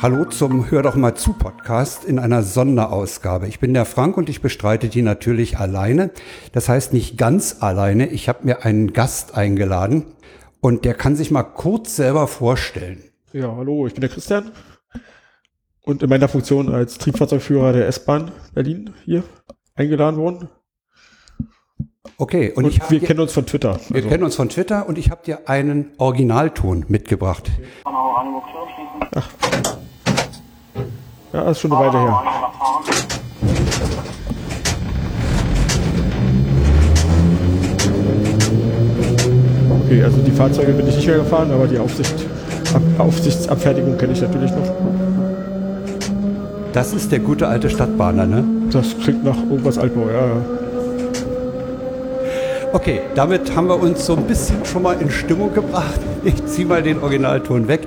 Hallo zum Hör doch mal zu Podcast in einer Sonderausgabe. Ich bin der Frank und ich bestreite die natürlich alleine. Das heißt nicht ganz alleine. Ich habe mir einen Gast eingeladen und der kann sich mal kurz selber vorstellen. Ja, hallo, ich bin der Christian und in meiner Funktion als Triebfahrzeugführer der S-Bahn Berlin hier eingeladen worden. Okay, und, und wir kennen uns von Twitter. Wir also. kennen uns von Twitter und ich habe dir einen Originalton mitgebracht. Ach. Ja, ist schon eine Weile her. Okay, also die Fahrzeuge bin ich nicht mehr gefahren, aber die Aufsicht, Ab, Aufsichtsabfertigung kenne ich natürlich noch. Das ist der gute alte Stadtbahner, ne? Das klingt nach irgendwas Altbau, ja. Okay, damit haben wir uns so ein bisschen schon mal in Stimmung gebracht. Ich ziehe mal den Originalton weg.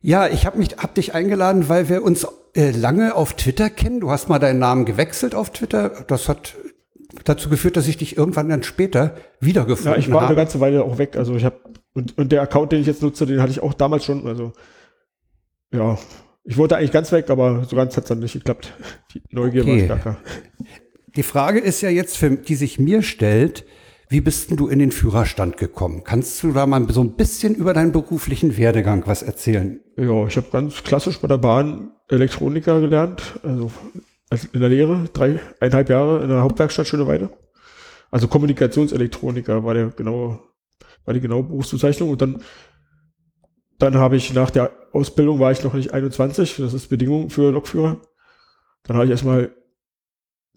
Ja, ich habe mich, hab dich eingeladen, weil wir uns äh, lange auf Twitter kennen. Du hast mal deinen Namen gewechselt auf Twitter. Das hat dazu geführt, dass ich dich irgendwann dann später wiedergefunden habe. Ja, ich war habe. eine ganze Weile auch weg. Also ich habe und, und der Account, den ich jetzt nutze, den hatte ich auch damals schon. Also ja, ich wollte eigentlich ganz weg, aber so ganz hat es dann nicht geklappt. Die Neugier okay. war stärker. Die Frage ist ja jetzt, für, die sich mir stellt, wie bist denn du in den Führerstand gekommen? Kannst du da mal so ein bisschen über deinen beruflichen Werdegang was erzählen? Ja, ich habe ganz klassisch bei der Bahn Elektroniker gelernt, also in der Lehre, dreieinhalb Jahre in der Hauptwerkstatt Schöneweide. Also Kommunikationselektroniker war der genaue, war die genaue Berufsbezeichnung. Und dann, dann habe ich nach der Ausbildung war ich noch nicht 21, das ist Bedingung für Lokführer. Dann habe ich erstmal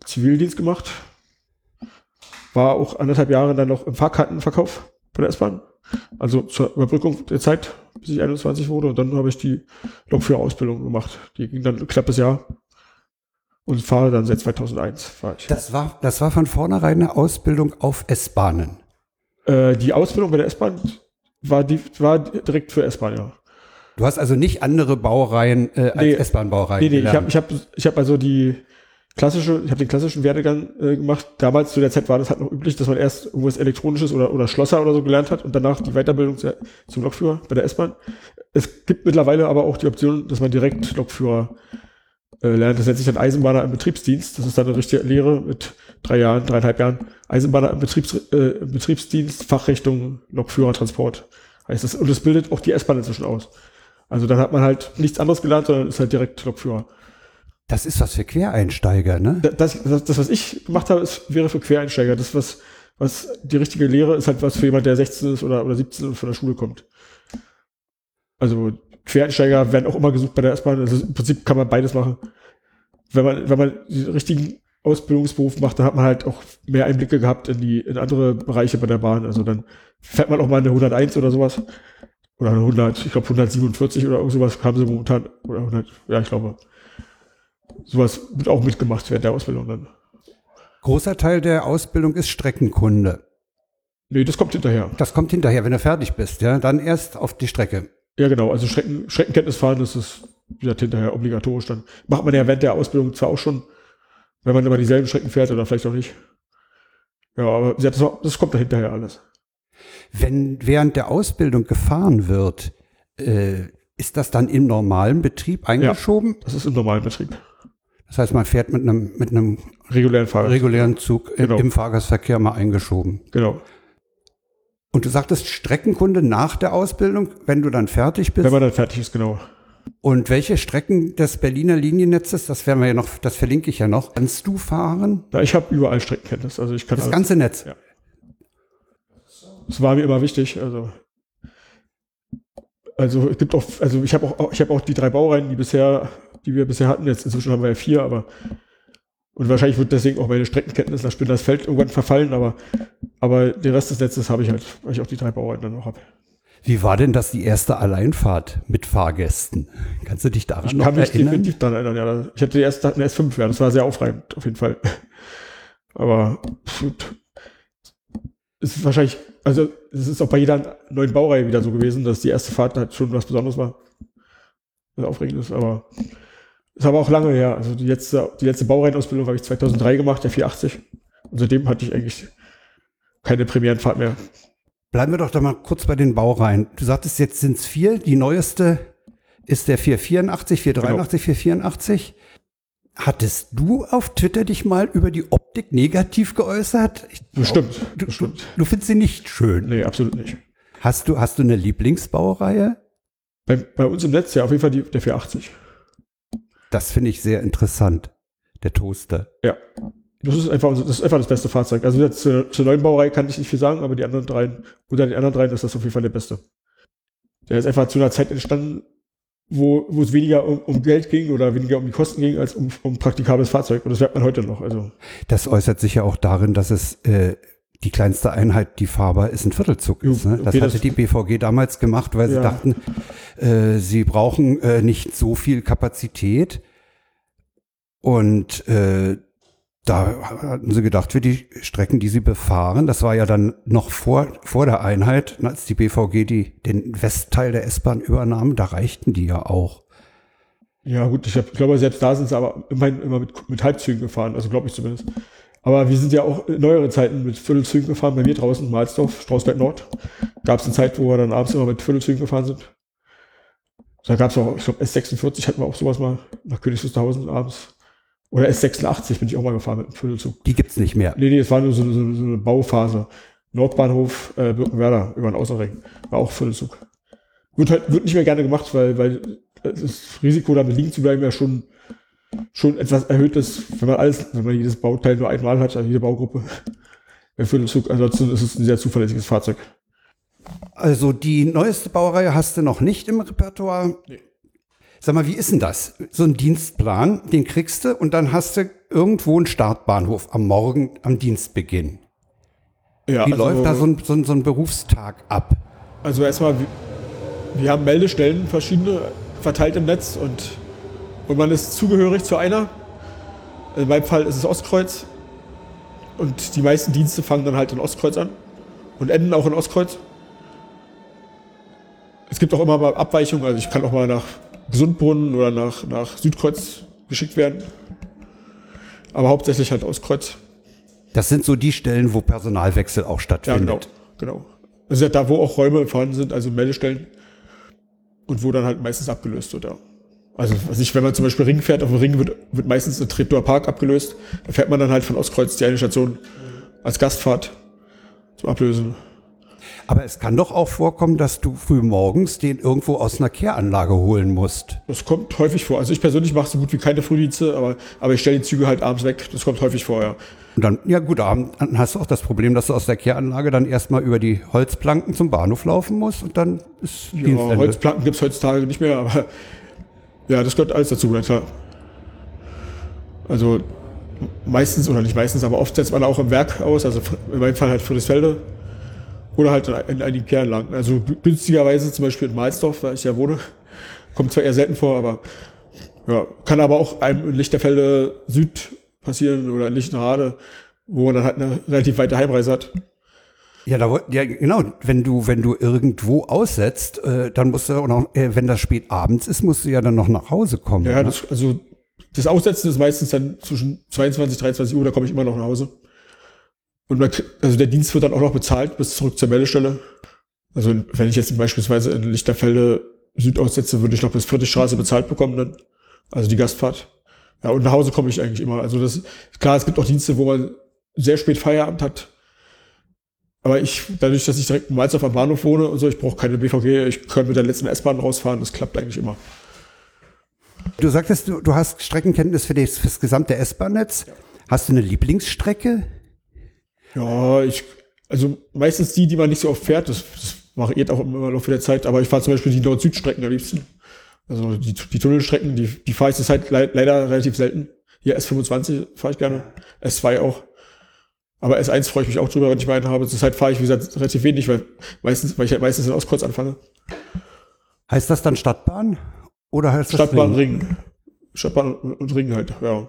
Zivildienst gemacht, war auch anderthalb Jahre dann noch im Fahrkartenverkauf bei der S-Bahn. Also zur Überbrückung der Zeit, bis ich 21 wurde. Und dann habe ich die Lokführerausbildung gemacht. Die ging dann ein knappes Jahr. Und fahre dann seit 2001. Fahr ich. Das, war, das war von vornherein eine Ausbildung auf S-Bahnen? Äh, die Ausbildung bei der S-Bahn war, die, war direkt für S-Bahn, ja. Du hast also nicht andere Baureihen äh, als nee, S-Bahn-Baureihen Nee, nee, gelernt. ich habe ich hab, ich hab also die klassische, ich habe den klassischen Werdegang äh, gemacht. Damals zu der Zeit war das halt noch üblich, dass man erst irgendwas Elektronisches oder, oder Schlosser oder so gelernt hat und danach die Weiterbildung zum Lokführer bei der S-Bahn. Es gibt mittlerweile aber auch die Option, dass man direkt Lokführer äh, lernt. Das nennt sich dann Eisenbahner im Betriebsdienst. Das ist dann eine richtige Lehre mit drei Jahren, dreieinhalb Jahren. Eisenbahner im, Betriebs, äh, im Betriebsdienst, Fachrichtung Lokführer, Transport. Heißt das, und das bildet auch die S-Bahn inzwischen aus. Also dann hat man halt nichts anderes gelernt, sondern ist halt direkt Lokführer. Das ist was für Quereinsteiger, ne? Das, das, das was ich gemacht habe, ist, wäre für Quereinsteiger. Das, was, was die richtige Lehre ist, halt was für jemand, der 16 ist oder, oder 17 und von der Schule kommt. Also Quereinsteiger werden auch immer gesucht bei der S-Bahn. Also im Prinzip kann man beides machen. Wenn man, wenn man den richtigen Ausbildungsberuf macht, dann hat man halt auch mehr Einblicke gehabt in die, in andere Bereiche bei der Bahn. Also dann fährt man auch mal eine 101 oder sowas. Oder eine 100, ich glaube 147 oder sowas haben sie momentan. Oder 100, ja, ich glaube sowas wird auch mitgemacht während der Ausbildung dann. Großer Teil der Ausbildung ist Streckenkunde. Nee, das kommt hinterher. Das kommt hinterher, wenn du fertig bist, ja. Dann erst auf die Strecke. Ja, genau. Also Strecken, Streckenkenntnis fahren, das ist wie gesagt, hinterher obligatorisch. Dann macht man ja während der Ausbildung zwar auch schon, wenn man immer dieselben Strecken fährt oder vielleicht auch nicht. Ja, aber das, das kommt da hinterher alles. Wenn während der Ausbildung gefahren wird, äh, ist das dann im normalen Betrieb eingeschoben? Ja, das ist im normalen Betrieb. Das heißt, man fährt mit einem, mit einem regulären, regulären Zug genau. im Fahrgastverkehr mal eingeschoben. Genau. Und du sagtest Streckenkunde nach der Ausbildung, wenn du dann fertig bist? Wenn man dann fertig ist, genau. Und welche Strecken des Berliner Liniennetzes, das werden wir ja noch, das verlinke ich ja noch, kannst du fahren? Ja, ich habe überall Streckenkenntnis. Also ich kann das alles, ganze Netz. Ja. Das war mir immer wichtig. Also also es gibt auch, also ich habe auch, ich habe auch die drei Baureihen, die bisher die wir bisher hatten. Jetzt inzwischen haben wir ja vier, aber und wahrscheinlich wird deswegen auch meine Streckenkenntnis nach Spindlers Feld irgendwann verfallen, aber, aber den Rest des Netzes habe ich halt, weil ich auch die drei Baureihen dann noch habe. Wie war denn das die erste Alleinfahrt mit Fahrgästen? Kannst du dich daran ich noch erinnern? Ich kann mich definitiv daran erinnern, ja. Ich hatte die erste eine S5, ja, das war sehr aufreibend, auf jeden Fall. Aber gut. Es ist wahrscheinlich, also es ist auch bei jeder neuen Baureihe wieder so gewesen, dass die erste Fahrt halt schon was Besonderes war. Was aufregend ist, aber ist aber auch lange her. Also die letzte, die letzte Baureihenausbildung habe ich 2003 gemacht, der 480. Und seitdem hatte ich eigentlich keine Premierenfahrt mehr. Bleiben wir doch da mal kurz bei den Baureihen. Du sagtest, jetzt sind es vier. Die neueste ist der 484, 483, genau. 484. Hattest du auf Twitter dich mal über die Optik negativ geäußert? Ich, bestimmt, du, bestimmt. Du, du findest sie nicht schön. Nee, absolut nicht. Hast du, hast du eine Lieblingsbaureihe? Bei, bei uns im Netz ja auf jeden Fall die, der 480. Das finde ich sehr interessant. Der Toaster. Ja. Das ist einfach, das ist einfach das beste Fahrzeug. Also zur, zur neuen Baureihe kann ich nicht viel sagen, aber die anderen dreien, unter den anderen dreien ist das auf jeden Fall der beste. Der ist einfach zu einer Zeit entstanden, wo, wo es weniger um, um Geld ging oder weniger um die Kosten ging, als um, um praktikables Fahrzeug. Und das merkt man heute noch. Also. Das äußert sich ja auch darin, dass es äh, die kleinste Einheit, die fahrbar ist, ein Viertelzug ist. Ne? Das okay, hatte das die BVG damals gemacht, weil ja. sie dachten, äh, sie brauchen äh, nicht so viel Kapazität. Und äh, da hatten sie gedacht, für die Strecken, die sie befahren, das war ja dann noch vor, vor der Einheit, als die BVG die, den Westteil der S-Bahn übernahm, da reichten die ja auch. Ja gut, ich, hab, ich glaube, selbst da sind sie aber immerhin immer mit, mit Halbzügen gefahren, also glaube ich zumindest. Aber wir sind ja auch in neuere Zeiten mit Viertelzügen gefahren, bei mir draußen Malsdorf, Strausberg Nord. Gab es eine Zeit, wo wir dann abends immer mit Viertelzügen gefahren sind. Da gab es auch, ich glaube, S46 hatten wir auch sowas mal nach Königs Wusterhausen abends. Oder S86 bin ich auch mal gefahren mit dem Viertelzug. Die gibt's nicht mehr. Nee, nee, es war nur so, so, so eine Bauphase. Nordbahnhof äh, Birkenwerder über den Außenring. War auch Viertelzug. Wird halt, wird nicht mehr gerne gemacht, weil, weil das Risiko, damit liegen zu bleiben, ja schon, schon etwas erhöht ist, wenn man alles, wenn man jedes Bauteil nur einmal hat, also jede Baugruppe. Ansonsten ist es ein sehr zuverlässiges Fahrzeug. Also die neueste Baureihe hast du noch nicht im Repertoire. Nee. Sag mal, wie ist denn das? So ein Dienstplan, den kriegst du und dann hast du irgendwo einen Startbahnhof am Morgen, am Dienstbeginn. Ja, wie also, läuft da so ein, so, ein, so ein, Berufstag ab? Also erstmal, wir, wir haben Meldestellen, verschiedene verteilt im Netz und, und man ist zugehörig zu einer. In meinem Fall ist es Ostkreuz. Und die meisten Dienste fangen dann halt in Ostkreuz an und enden auch in Ostkreuz. Es gibt auch immer mal Abweichungen, also ich kann auch mal nach Gesundbrunnen oder nach, nach Südkreuz geschickt werden. Aber hauptsächlich halt Ostkreuz. Das sind so die Stellen, wo Personalwechsel auch stattfindet. Ja, genau. genau. Also da, wo auch Räume vorhanden sind, also Meldestellen. Und wo dann halt meistens abgelöst wird, ja. Also, was ich, wenn man zum Beispiel Ring fährt, auf dem Ring wird, wird meistens der Treptower Park abgelöst. Da fährt man dann halt von Ostkreuz die eine Station als Gastfahrt zum Ablösen. Aber es kann doch auch vorkommen, dass du früh morgens den irgendwo aus einer Kehranlage holen musst. Das kommt häufig vor. Also ich persönlich mache so gut wie keine Frühdienste, aber, aber ich stelle die Züge halt abends weg. Das kommt häufig vor, ja. Und dann, ja gut, dann hast du auch das Problem, dass du aus der Kehranlage dann erstmal über die Holzplanken zum Bahnhof laufen musst und dann ist Ja, Dienstende. Holzplanken gibt es heutzutage nicht mehr, aber ja, das gehört alles dazu, klar. Also meistens, oder nicht meistens, aber oft setzt man auch im Werk aus, also in meinem Fall halt Friedrichsfelde oder halt in einigen Kernlagen. Also günstigerweise zum Beispiel in Malsdorf, da ich ja wohne. Kommt zwar eher selten vor, aber ja, kann aber auch einem in Lichterfelde Süd passieren oder in Lichtenrade, wo man dann halt eine relativ weite Heimreise hat. Ja, da, ja, genau. Wenn du, wenn du irgendwo aussetzt, äh, dann musst du auch noch, äh, wenn das spät abends ist, musst du ja dann noch nach Hause kommen. Ja, ne? das, also das Aussetzen ist meistens dann zwischen 22, 23 Uhr, da komme ich immer noch nach Hause. Und man, also der Dienst wird dann auch noch bezahlt bis zurück zur Meldestelle. Also wenn ich jetzt beispielsweise in Lichterfelde Süd aussetze, würde ich noch bis Viertelstraße bezahlt bekommen dann. Also die Gastfahrt. Ja, und nach Hause komme ich eigentlich immer. Also das, klar, es gibt auch Dienste, wo man sehr spät Feierabend hat. Aber ich, dadurch, dass ich direkt in Malz auf am Bahnhof wohne und so, ich brauche keine BVG, ich kann mit der letzten S-Bahn rausfahren, das klappt eigentlich immer. Du sagtest, du, du hast Streckenkenntnis für das, für das gesamte S-Bahn-Netz. Ja. Hast du eine Lieblingsstrecke? Ja, ich, also meistens die, die man nicht so oft fährt, das, das variiert auch immer im Laufe der Zeit, aber ich fahre zum Beispiel die Nord-Süd-Strecken am liebsten. Also die, die Tunnelstrecken, die, die fahre ich halt le leider relativ selten. Hier S25 fahre ich gerne, S2 auch. Aber S1 freue ich mich auch drüber, wenn ich meinen habe. Zurzeit fahre ich, wie gesagt, relativ wenig, weil meistens, weil ich halt meistens in Ostkreuz anfange. Heißt das dann Stadtbahn? Oder heißt das Stadtbahn Ring? Ring. Stadtbahn und Ring halt, ja.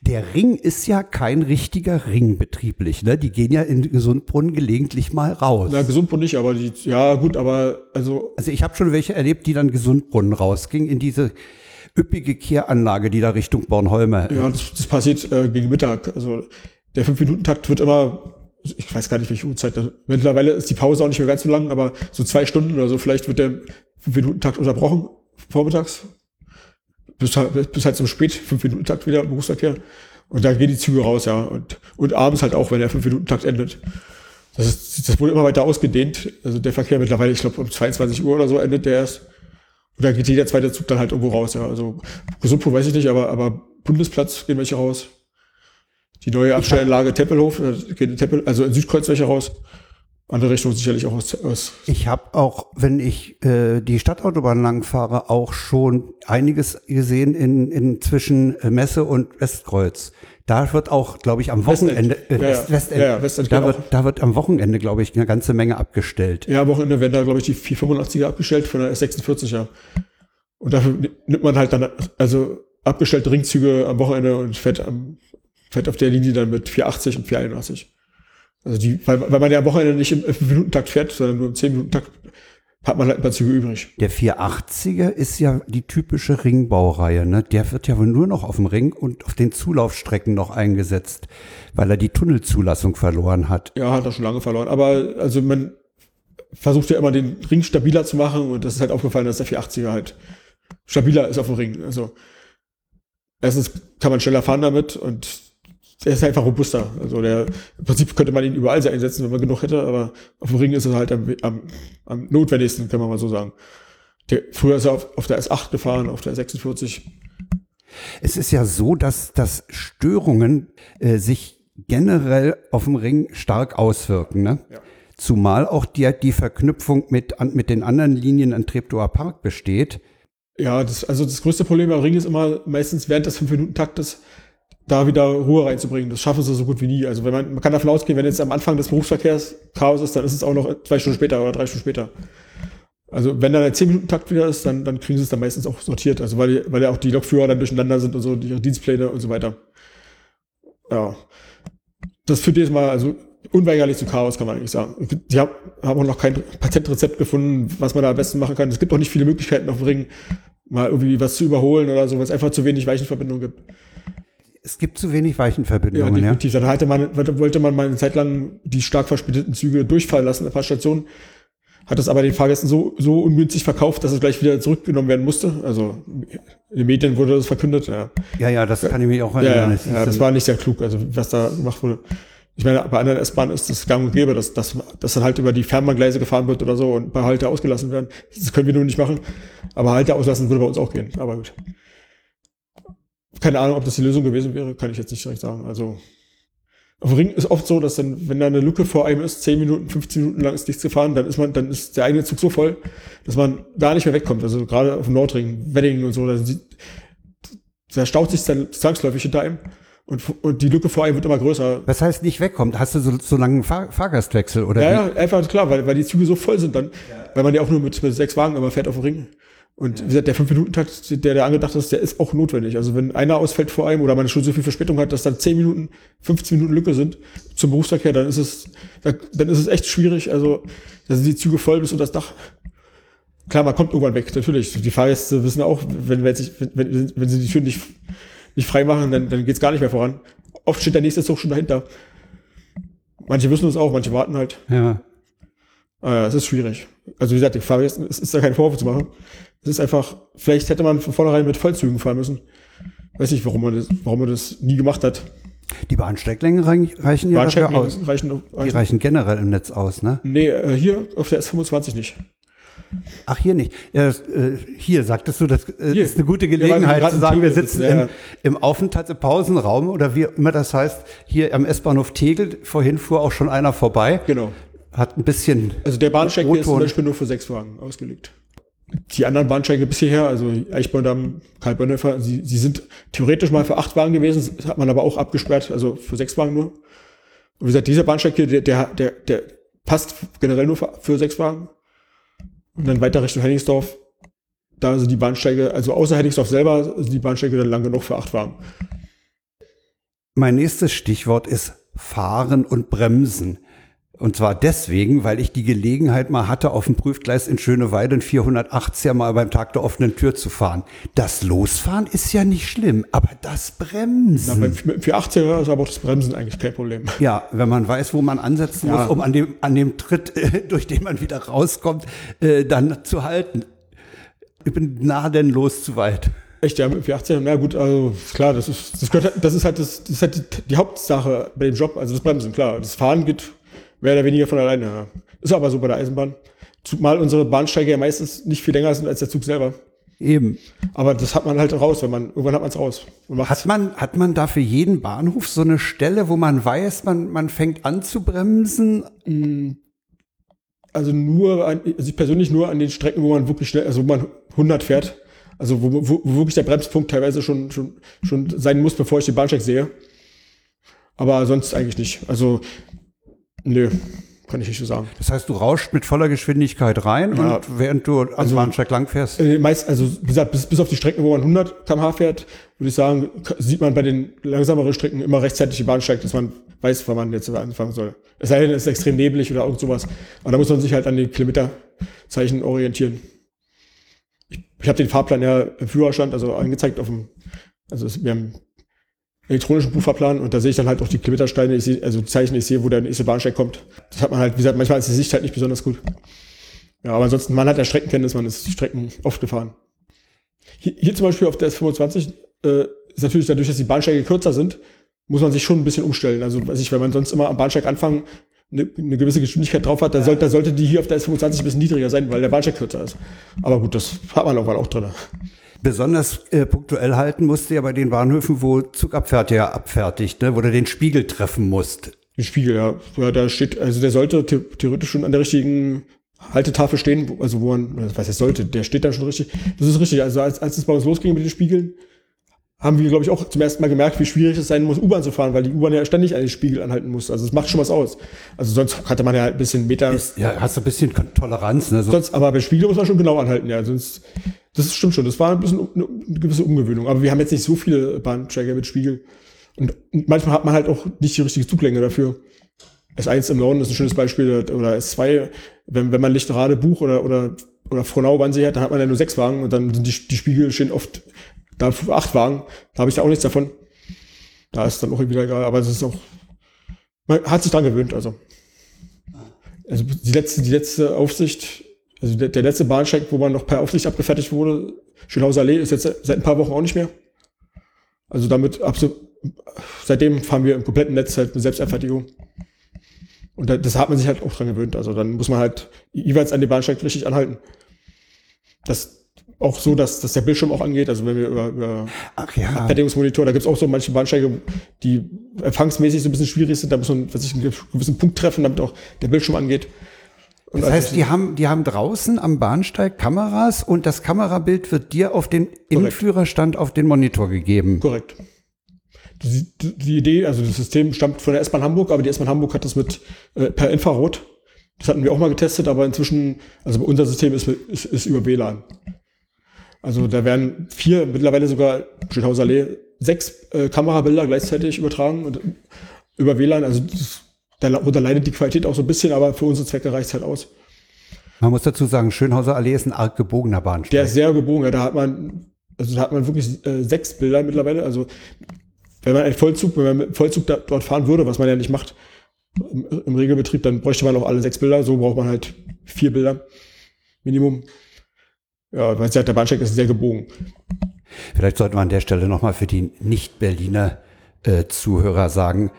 Der Ring ist ja kein richtiger Ring betrieblich, ne? Die gehen ja in Gesundbrunnen gelegentlich mal raus. Na, Gesundbrunnen nicht, aber die, ja gut, aber also. Also ich habe schon welche erlebt, die dann Gesundbrunnen rausgingen in diese üppige Kehranlage, die da Richtung Bornholme. Ja, das, das passiert äh, gegen Mittag. Also der Fünf-Minuten-Takt wird immer, ich weiß gar nicht, welche Uhrzeit. Mittlerweile ist die Pause auch nicht mehr ganz so lang, aber so zwei Stunden oder so, vielleicht wird der Fünf-Minuten-Takt unterbrochen vormittags bis, bis halt zum Spät, fünf Minuten Takt wieder im Berufsverkehr. Und dann gehen die Züge raus, ja. Und, und abends halt auch, wenn der fünf Minuten Takt endet. Das, ist, das wurde immer weiter ausgedehnt. Also der Verkehr mittlerweile, ich glaube, um 22 Uhr oder so endet der erst. Und dann geht jeder zweite Zug dann halt irgendwo raus, ja. Also Gesundpur weiß ich nicht, aber, aber Bundesplatz gehen welche raus. Die neue Abstellanlage Tempelhof, äh, Tempel, also in Südkreuz welche raus. Andere Richtung sicherlich auch aus, aus Ich habe auch, wenn ich äh, die Stadtautobahn lang fahre, auch schon einiges gesehen in, in zwischen äh, Messe und Westkreuz. Da wird auch, glaube ich, am Westend. Wochenende, äh, Ja. West, Westend, Ja, Westend da, wird, auch. da wird am Wochenende, glaube ich, eine ganze Menge abgestellt. Ja, am Wochenende werden da, glaube ich, die 485er abgestellt von der S46er. Und dafür nimmt man halt dann, also abgestellte Ringzüge am Wochenende und fährt, am, fährt auf der Linie dann mit 480 und 481. Also die, weil, weil man ja am Wochenende nicht im 5-Minuten-Takt fährt, sondern nur im 10-Minuten-Takt, hat man halt ein paar Züge übrig. Der 480er ist ja die typische Ringbaureihe. Ne? Der wird ja wohl nur noch auf dem Ring und auf den Zulaufstrecken noch eingesetzt, weil er die Tunnelzulassung verloren hat. Ja, hat er schon lange verloren. Aber also man versucht ja immer den Ring stabiler zu machen und das ist halt aufgefallen, dass der 480er halt stabiler ist auf dem Ring. Also erstens kann man schneller fahren damit und der ist einfach robuster. Also der im Prinzip könnte man ihn überall einsetzen, wenn man genug hätte, aber auf dem Ring ist er halt am, am, am notwendigsten, kann man mal so sagen. Der, früher ist er auf, auf der S8 gefahren, auf der 46. Es ist ja so, dass, dass Störungen äh, sich generell auf dem Ring stark auswirken. Ne? Ja. Zumal auch die, die Verknüpfung mit, an, mit den anderen Linien an Treptower Park besteht. Ja, das, also das größte Problem am Ring ist immer meistens während des 5-Minuten-Taktes da wieder Ruhe reinzubringen. Das schaffen sie so gut wie nie. Also wenn man, man kann davon ausgehen, wenn jetzt am Anfang des Berufsverkehrs Chaos ist, dann ist es auch noch zwei Stunden später oder drei Stunden später. Also wenn dann der 10-Minuten-Takt wieder ist, dann, dann kriegen sie es dann meistens auch sortiert. Also weil, weil ja auch die Lokführer dann durcheinander sind und so, ihre Dienstpläne und so weiter. Ja. Das führt jedes Mal, also unweigerlich zu Chaos, kann man eigentlich sagen. Die haben, haben auch noch kein Patentrezept gefunden, was man da am besten machen kann. Es gibt auch nicht viele Möglichkeiten auf dem Ring, mal irgendwie was zu überholen oder so, weil es einfach zu wenig Weichenverbindungen gibt. Es gibt zu wenig Ja, Weichenverbindungen. Ja, definitiv. Dann hatte man, wollte man mal eine Zeit lang die stark verspäteten Züge durchfallen lassen, ein paar Stationen. Hat es aber den Fahrgästen so, so ungünstig verkauft, dass es gleich wieder zurückgenommen werden musste. Also in den Medien wurde das verkündet. Ja, ja, ja, das kann ich mich auch ja, erinnern. ja, ist ja das war nicht sehr klug, also was da gemacht wurde. Ich meine, bei anderen S-Bahnen ist das gang und gäbe, dass, dass, dass dann halt über die Fernbahngleise gefahren wird oder so und bei Halte ausgelassen werden. Das können wir nun nicht machen. Aber Halte auslassen würde bei uns auch gehen. Aber gut. Keine Ahnung, ob das die Lösung gewesen wäre, kann ich jetzt nicht direkt sagen. Also auf dem Ring ist oft so, dass dann, wenn da eine Lücke vor einem ist, 10 Minuten, 15 Minuten lang ist nichts gefahren, dann ist man, dann ist der eigene Zug so voll, dass man gar nicht mehr wegkommt. Also gerade auf dem Nordring, Wedding und so, da, da staut sich dann zwangsläufig hinter einem und, und die Lücke vor einem wird immer größer. Was heißt nicht wegkommt? Hast du so, so langen Fahr Fahrgastwechsel oder Ja, ja, einfach klar, weil, weil die Züge so voll sind dann, weil man ja auch nur mit, mit sechs Wagen immer fährt auf dem Ring. Und wie gesagt, der 5-Minuten-Takt, der, der angedacht ist, der ist auch notwendig. Also wenn einer ausfällt vor einem oder man schon so viel Verspätung hat, dass dann 10 Minuten, 15 Minuten Lücke sind zum Berufsverkehr, dann ist es, dann ist es echt schwierig. Also da sind die Züge voll bis unter das Dach. Klar, man kommt irgendwann weg, natürlich. Die Fahrgäste wissen auch, wenn, wenn, wenn, wenn, sie die Türen nicht, nicht frei machen, dann, dann geht's gar nicht mehr voran. Oft steht der nächste Zug schon dahinter. Manche wissen es auch, manche warten halt. Ja. Äh, es ist schwierig. Also wie gesagt, die Fahrgäste, es ist da kein Vorwurf zu machen. Es ist einfach, vielleicht hätte man von vornherein mit Vollzügen fahren müssen. Weiß nicht, warum man das, warum man das nie gemacht hat. Die Bahnsteiglängen reich- reichen ja dafür aus. reichen, Die reichen. reichen generell im Netz aus, ne? Nee, äh, hier auf der S25 nicht. Ach, hier nicht. Ja, das, äh, hier sagtest du, das äh, ist eine gute Ja, Gelegenheit gerade zu sagen, wir sitzen ja, ja. im, im Aufenthalt im Pausenraum oder wie immer das heißt, hier am S-Bahnhof Tegel. Vorhin fuhr auch schon einer vorbei, Genau. hat ein bisschen Also der Bahnsteig ist zum. Beispiel nur für sechs Wagen ausgelegt. Die anderen Bahnsteige bis hierher, also Eichborn-Damm, Karl-Bönnhofer, sie, sie sind theoretisch mal für acht Wagen gewesen, hat man aber auch abgesperrt, also für sechs Wagen nur. Und wie gesagt, dieser Bahnsteig hier, der, der, der, der passt generell nur für, für sechs Wagen. Und dann weiter Richtung Henningsdorf, da sind die Bahnsteige, also außer Henningsdorf selber, sind die Bahnsteige dann lang genug für acht Wagen. Mein nächstes Stichwort ist Fahren und Bremsen. Und zwar deswegen, weil ich die Gelegenheit mal hatte, auf dem Prüfgleis in Schöneweide ein 480er mal beim Tag der offenen Tür zu fahren. Das Losfahren ist ja nicht schlimm, aber das Na, Bremsen. beim 480er ist aber auch das Bremsen eigentlich kein Problem. Ja, wenn man weiß, wo man ansetzen Ja. muss, um an dem, an dem Tritt, äh, durch den man wieder rauskommt, äh, dann zu halten. gnadenlos zu weit. Echt, ja, mit 18, na gut, also klar, das ist, das, gehört, das ist halt, das, das ist halt die, die Hauptsache bei dem Job, also das Bremsen, klar. Das Fahren geht mehr oder weniger von alleine. Ist aber so bei der Eisenbahn. Zumal unsere Bahnsteige ja meistens nicht viel länger sind als der Zug selber. Eben. Aber das hat man halt raus, wenn man, irgendwann hat man es raus. Hat man, hat man da für jeden Bahnhof so eine Stelle, wo man weiß, man, man fängt an zu bremsen? Also nur, an, also ich persönlich nur an den Strecken, wo man wirklich schnell, also wo man 100 fährt. Also wo, wo, wo wirklich der Bremspunkt teilweise schon, schon, schon sein muss, bevor ich den Bahnsteig sehe. Aber sonst eigentlich nicht. Also, nö, kann ich nicht so sagen. Das heißt, du rauscht mit voller Geschwindigkeit rein Ja. und während du am Also- Bahnsteig langfährst. Äh, meist, also wie gesagt, bis, bis auf die Strecken, wo man 100 km/h fährt, würde ich sagen, sieht man bei den langsameren Strecken immer rechtzeitig die Bahnsteig, dass man weiß, wann man jetzt anfangen soll. Es sei denn, es ist extrem neblig oder irgend sowas. Aber da muss man sich halt an die Kilometerzeichen orientieren. Ich, ich habe den Fahrplan ja im Führerstand, also angezeigt auf dem, also es, wir haben elektronischen Buchfahrplan und da sehe ich dann halt auch die Kilometersteine, ich sehe, also Zeichen, ich sehe, wo der nächste Bahnsteig kommt. Das hat man halt, wie gesagt, manchmal ist die Sicht halt nicht besonders gut. Ja, aber ansonsten, man hat ja Streckenkenntnis, man ist die Strecken oft gefahren. Hier, hier zum Beispiel auf der S25 äh, ist natürlich dadurch, dass die Bahnsteige kürzer sind, muss man sich schon ein bisschen umstellen. Also, weiß ich, wenn man sonst immer am Bahnsteig anfangen eine, eine gewisse Geschwindigkeit drauf hat, dann sollte, dann sollte die hier auf der S25 ein bisschen niedriger sein, weil der Bahnsteig kürzer ist. Aber gut, das hat man irgendwann auch drin. Besonders äh, punktuell halten musst du ja bei den Bahnhöfen, wo Zugabfährte ja abfertigt, ne? wo du den Spiegel treffen musst. Den Spiegel, ja. ja. Da steht, also der sollte the theoretisch schon an der richtigen Haltetafel stehen, also wo man, was heißt sollte, der steht dann schon richtig. Das ist richtig. Also als, als es bei uns losging mit den Spiegeln, haben wir, glaube ich, auch zum ersten Mal gemerkt, wie schwierig es sein muss, U-Bahn zu fahren, weil die U-Bahn ja ständig an den Spiegel anhalten muss. Also es macht schon was aus. Also sonst hatte man ja ein bisschen Meter. Ist, ja, hast du ein bisschen Toleranz, ne? So, Sonst, aber bei Spiegel muss man schon genau anhalten, ja. Sonst, das stimmt schon. Das war ein bisschen eine, eine gewisse Umgewöhnung. Aber wir haben jetzt nicht so viele Bahnsteige mit Spiegel. Und, und manchmal hat man halt auch nicht die richtige Zuglänge dafür. S1 im Norden ist ein schönes Beispiel, oder S2, wenn, wenn man Lichterade, Buch oder, oder, oder Frohnau Wannsee hat, dann hat man ja nur sechs Wagen und dann sind die, die Spiegel stehen oft da acht Wagen. Da habe ich ja auch nichts davon. Da ist dann auch wieder egal, aber es ist auch, man hat sich dran gewöhnt, also. Also die letzte, die letzte Aufsicht, also der, der letzte Bahnsteig, wo man noch per Aufsicht abgefertigt wurde, Schönhauser Allee, ist jetzt seit ein paar Wochen auch nicht mehr. Also damit absolut, seitdem fahren wir im kompletten Netz halt eine Selbsteinfertigung. Und da- das hat man sich halt auch dran gewöhnt. Also dann muss man halt jeweils an den Bahnsteig richtig anhalten. Das auch so, dass, dass der Bildschirm auch angeht. Also wenn wir über, über ach ja. Fertigungsmonitor, da gibt's auch so manche Bahnsteige, die empfangsmäßig so ein bisschen schwierig sind. Da muss man was ich, einen gewissen Punkt treffen, damit auch der Bildschirm angeht. Und Das also- heißt, die haben, die haben draußen am Bahnsteig Kameras und das Kamerabild wird dir auf den im Führerstand auf den Monitor gegeben. Korrekt. Die, die die Idee, also das System stammt von der S-Bahn Hamburg, aber die S-Bahn Hamburg hat das mit äh, per Infrarot. Das hatten wir auch mal getestet, aber inzwischen, also unser System ist, ist, ist über WLAN. Also da werden vier, mittlerweile sogar Schönhauser Allee, sechs äh, Kamerabilder gleichzeitig übertragen und über WLAN. Also das, darunter leidet die Qualität auch so ein bisschen, aber für unsere Zwecke reicht es halt aus. Man muss dazu sagen, Schönhauser Allee ist ein arg gebogener Bahnsteig. Der ist sehr gebogen, ja, da hat man, also da hat man wirklich äh, sechs Bilder mittlerweile. Also wenn man einen Vollzug, wenn man mit Vollzug da, dort fahren würde, was man ja nicht macht im, im Regelbetrieb, dann bräuchte man auch alle sechs Bilder. So braucht man halt vier Bilder Minimum. Ja, weil der Bahnsteig ist sehr gebogen. Vielleicht sollten wir an der Stelle nochmal für die Nicht-Berliner äh, Zuhörer sagen,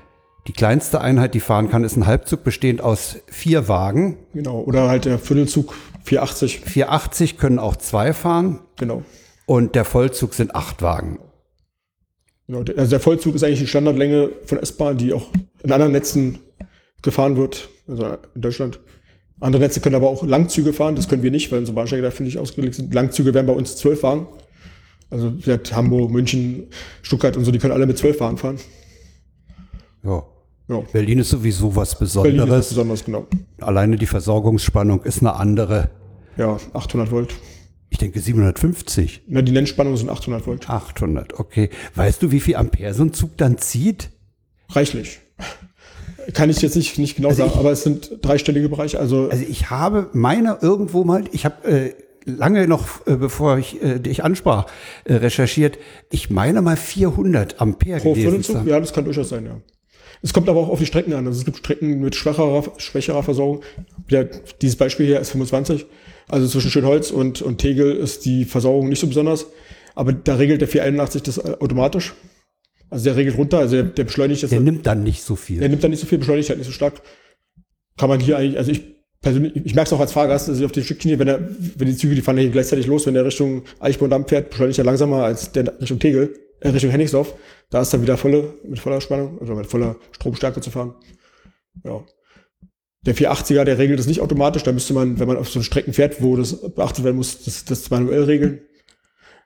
die kleinste Einheit, die fahren kann, ist ein Halbzug bestehend aus vier Wagen. Genau. Oder halt der Viertelzug 480. 480 können auch zwei fahren Genau. und der Vollzug sind acht Wagen. genau. Also der Vollzug ist eigentlich die Standardlänge von S-Bahn, die auch in anderen Netzen gefahren wird, also in Deutschland. Andere Netze können aber auch Langzüge fahren, das können wir nicht, weil unsere Bahnsteige dafür nicht ausgelegt sind. Langzüge wären bei uns zwölf Wagen. Also Hamburg, München, Stuttgart und so, die können alle mit zwölf Wagen fahren. Ja. Ja. Berlin ist sowieso was Berlin ist was Besonderes. besonders, genau. Alleine die Versorgungsspannung ist eine andere. Ja, 800 Volt. Ich denke 750. Na, die Nennspannungen sind 800 Volt. 800, okay. Weißt du, wie viel Ampere so ein Zug dann zieht? Reichlich. Kann ich jetzt nicht, nicht genau Also sagen, ich- aber es sind dreistellige Bereiche. Also, Also ich habe meine irgendwo mal, ich habe äh, lange noch, äh, bevor ich äh, dich ansprach, äh, recherchiert. Ich meine mal 400 Ampere pro gewesen. zu Viertelzug, haben. ja, das kann durchaus sein, ja. Es kommt aber auch auf die Strecken an. Also es gibt Strecken mit schwacherer, schwächerer Versorgung. Ja, dieses Beispiel hier ist 25. Also zwischen Schönholz und, und Tegel ist die Versorgung nicht so besonders. Aber da regelt der 481 das äh, automatisch. Also der regelt runter, also der, der beschleunigt das. Der nimmt dann nicht so viel. Der nimmt dann nicht so viel, beschleunigt halt nicht so stark. Kann man hier eigentlich, also ich persönlich, ich merke es auch als Fahrgast, dass ich auf den Stückchen hier, wenn er, wenn die Züge, die fahren hier gleichzeitig los, wenn der Richtung Eichborn-Damm fährt, beschleunigt er langsamer als der Richtung Tegel, äh, Richtung Henningsdorf. Da ist dann wieder volle, mit voller Spannung, also mit voller Stromstärke zu fahren. Ja. Der 480er, der regelt das nicht automatisch. Da müsste man, wenn man auf so Strecken fährt, wo das beachtet werden muss, das, das manuell regeln.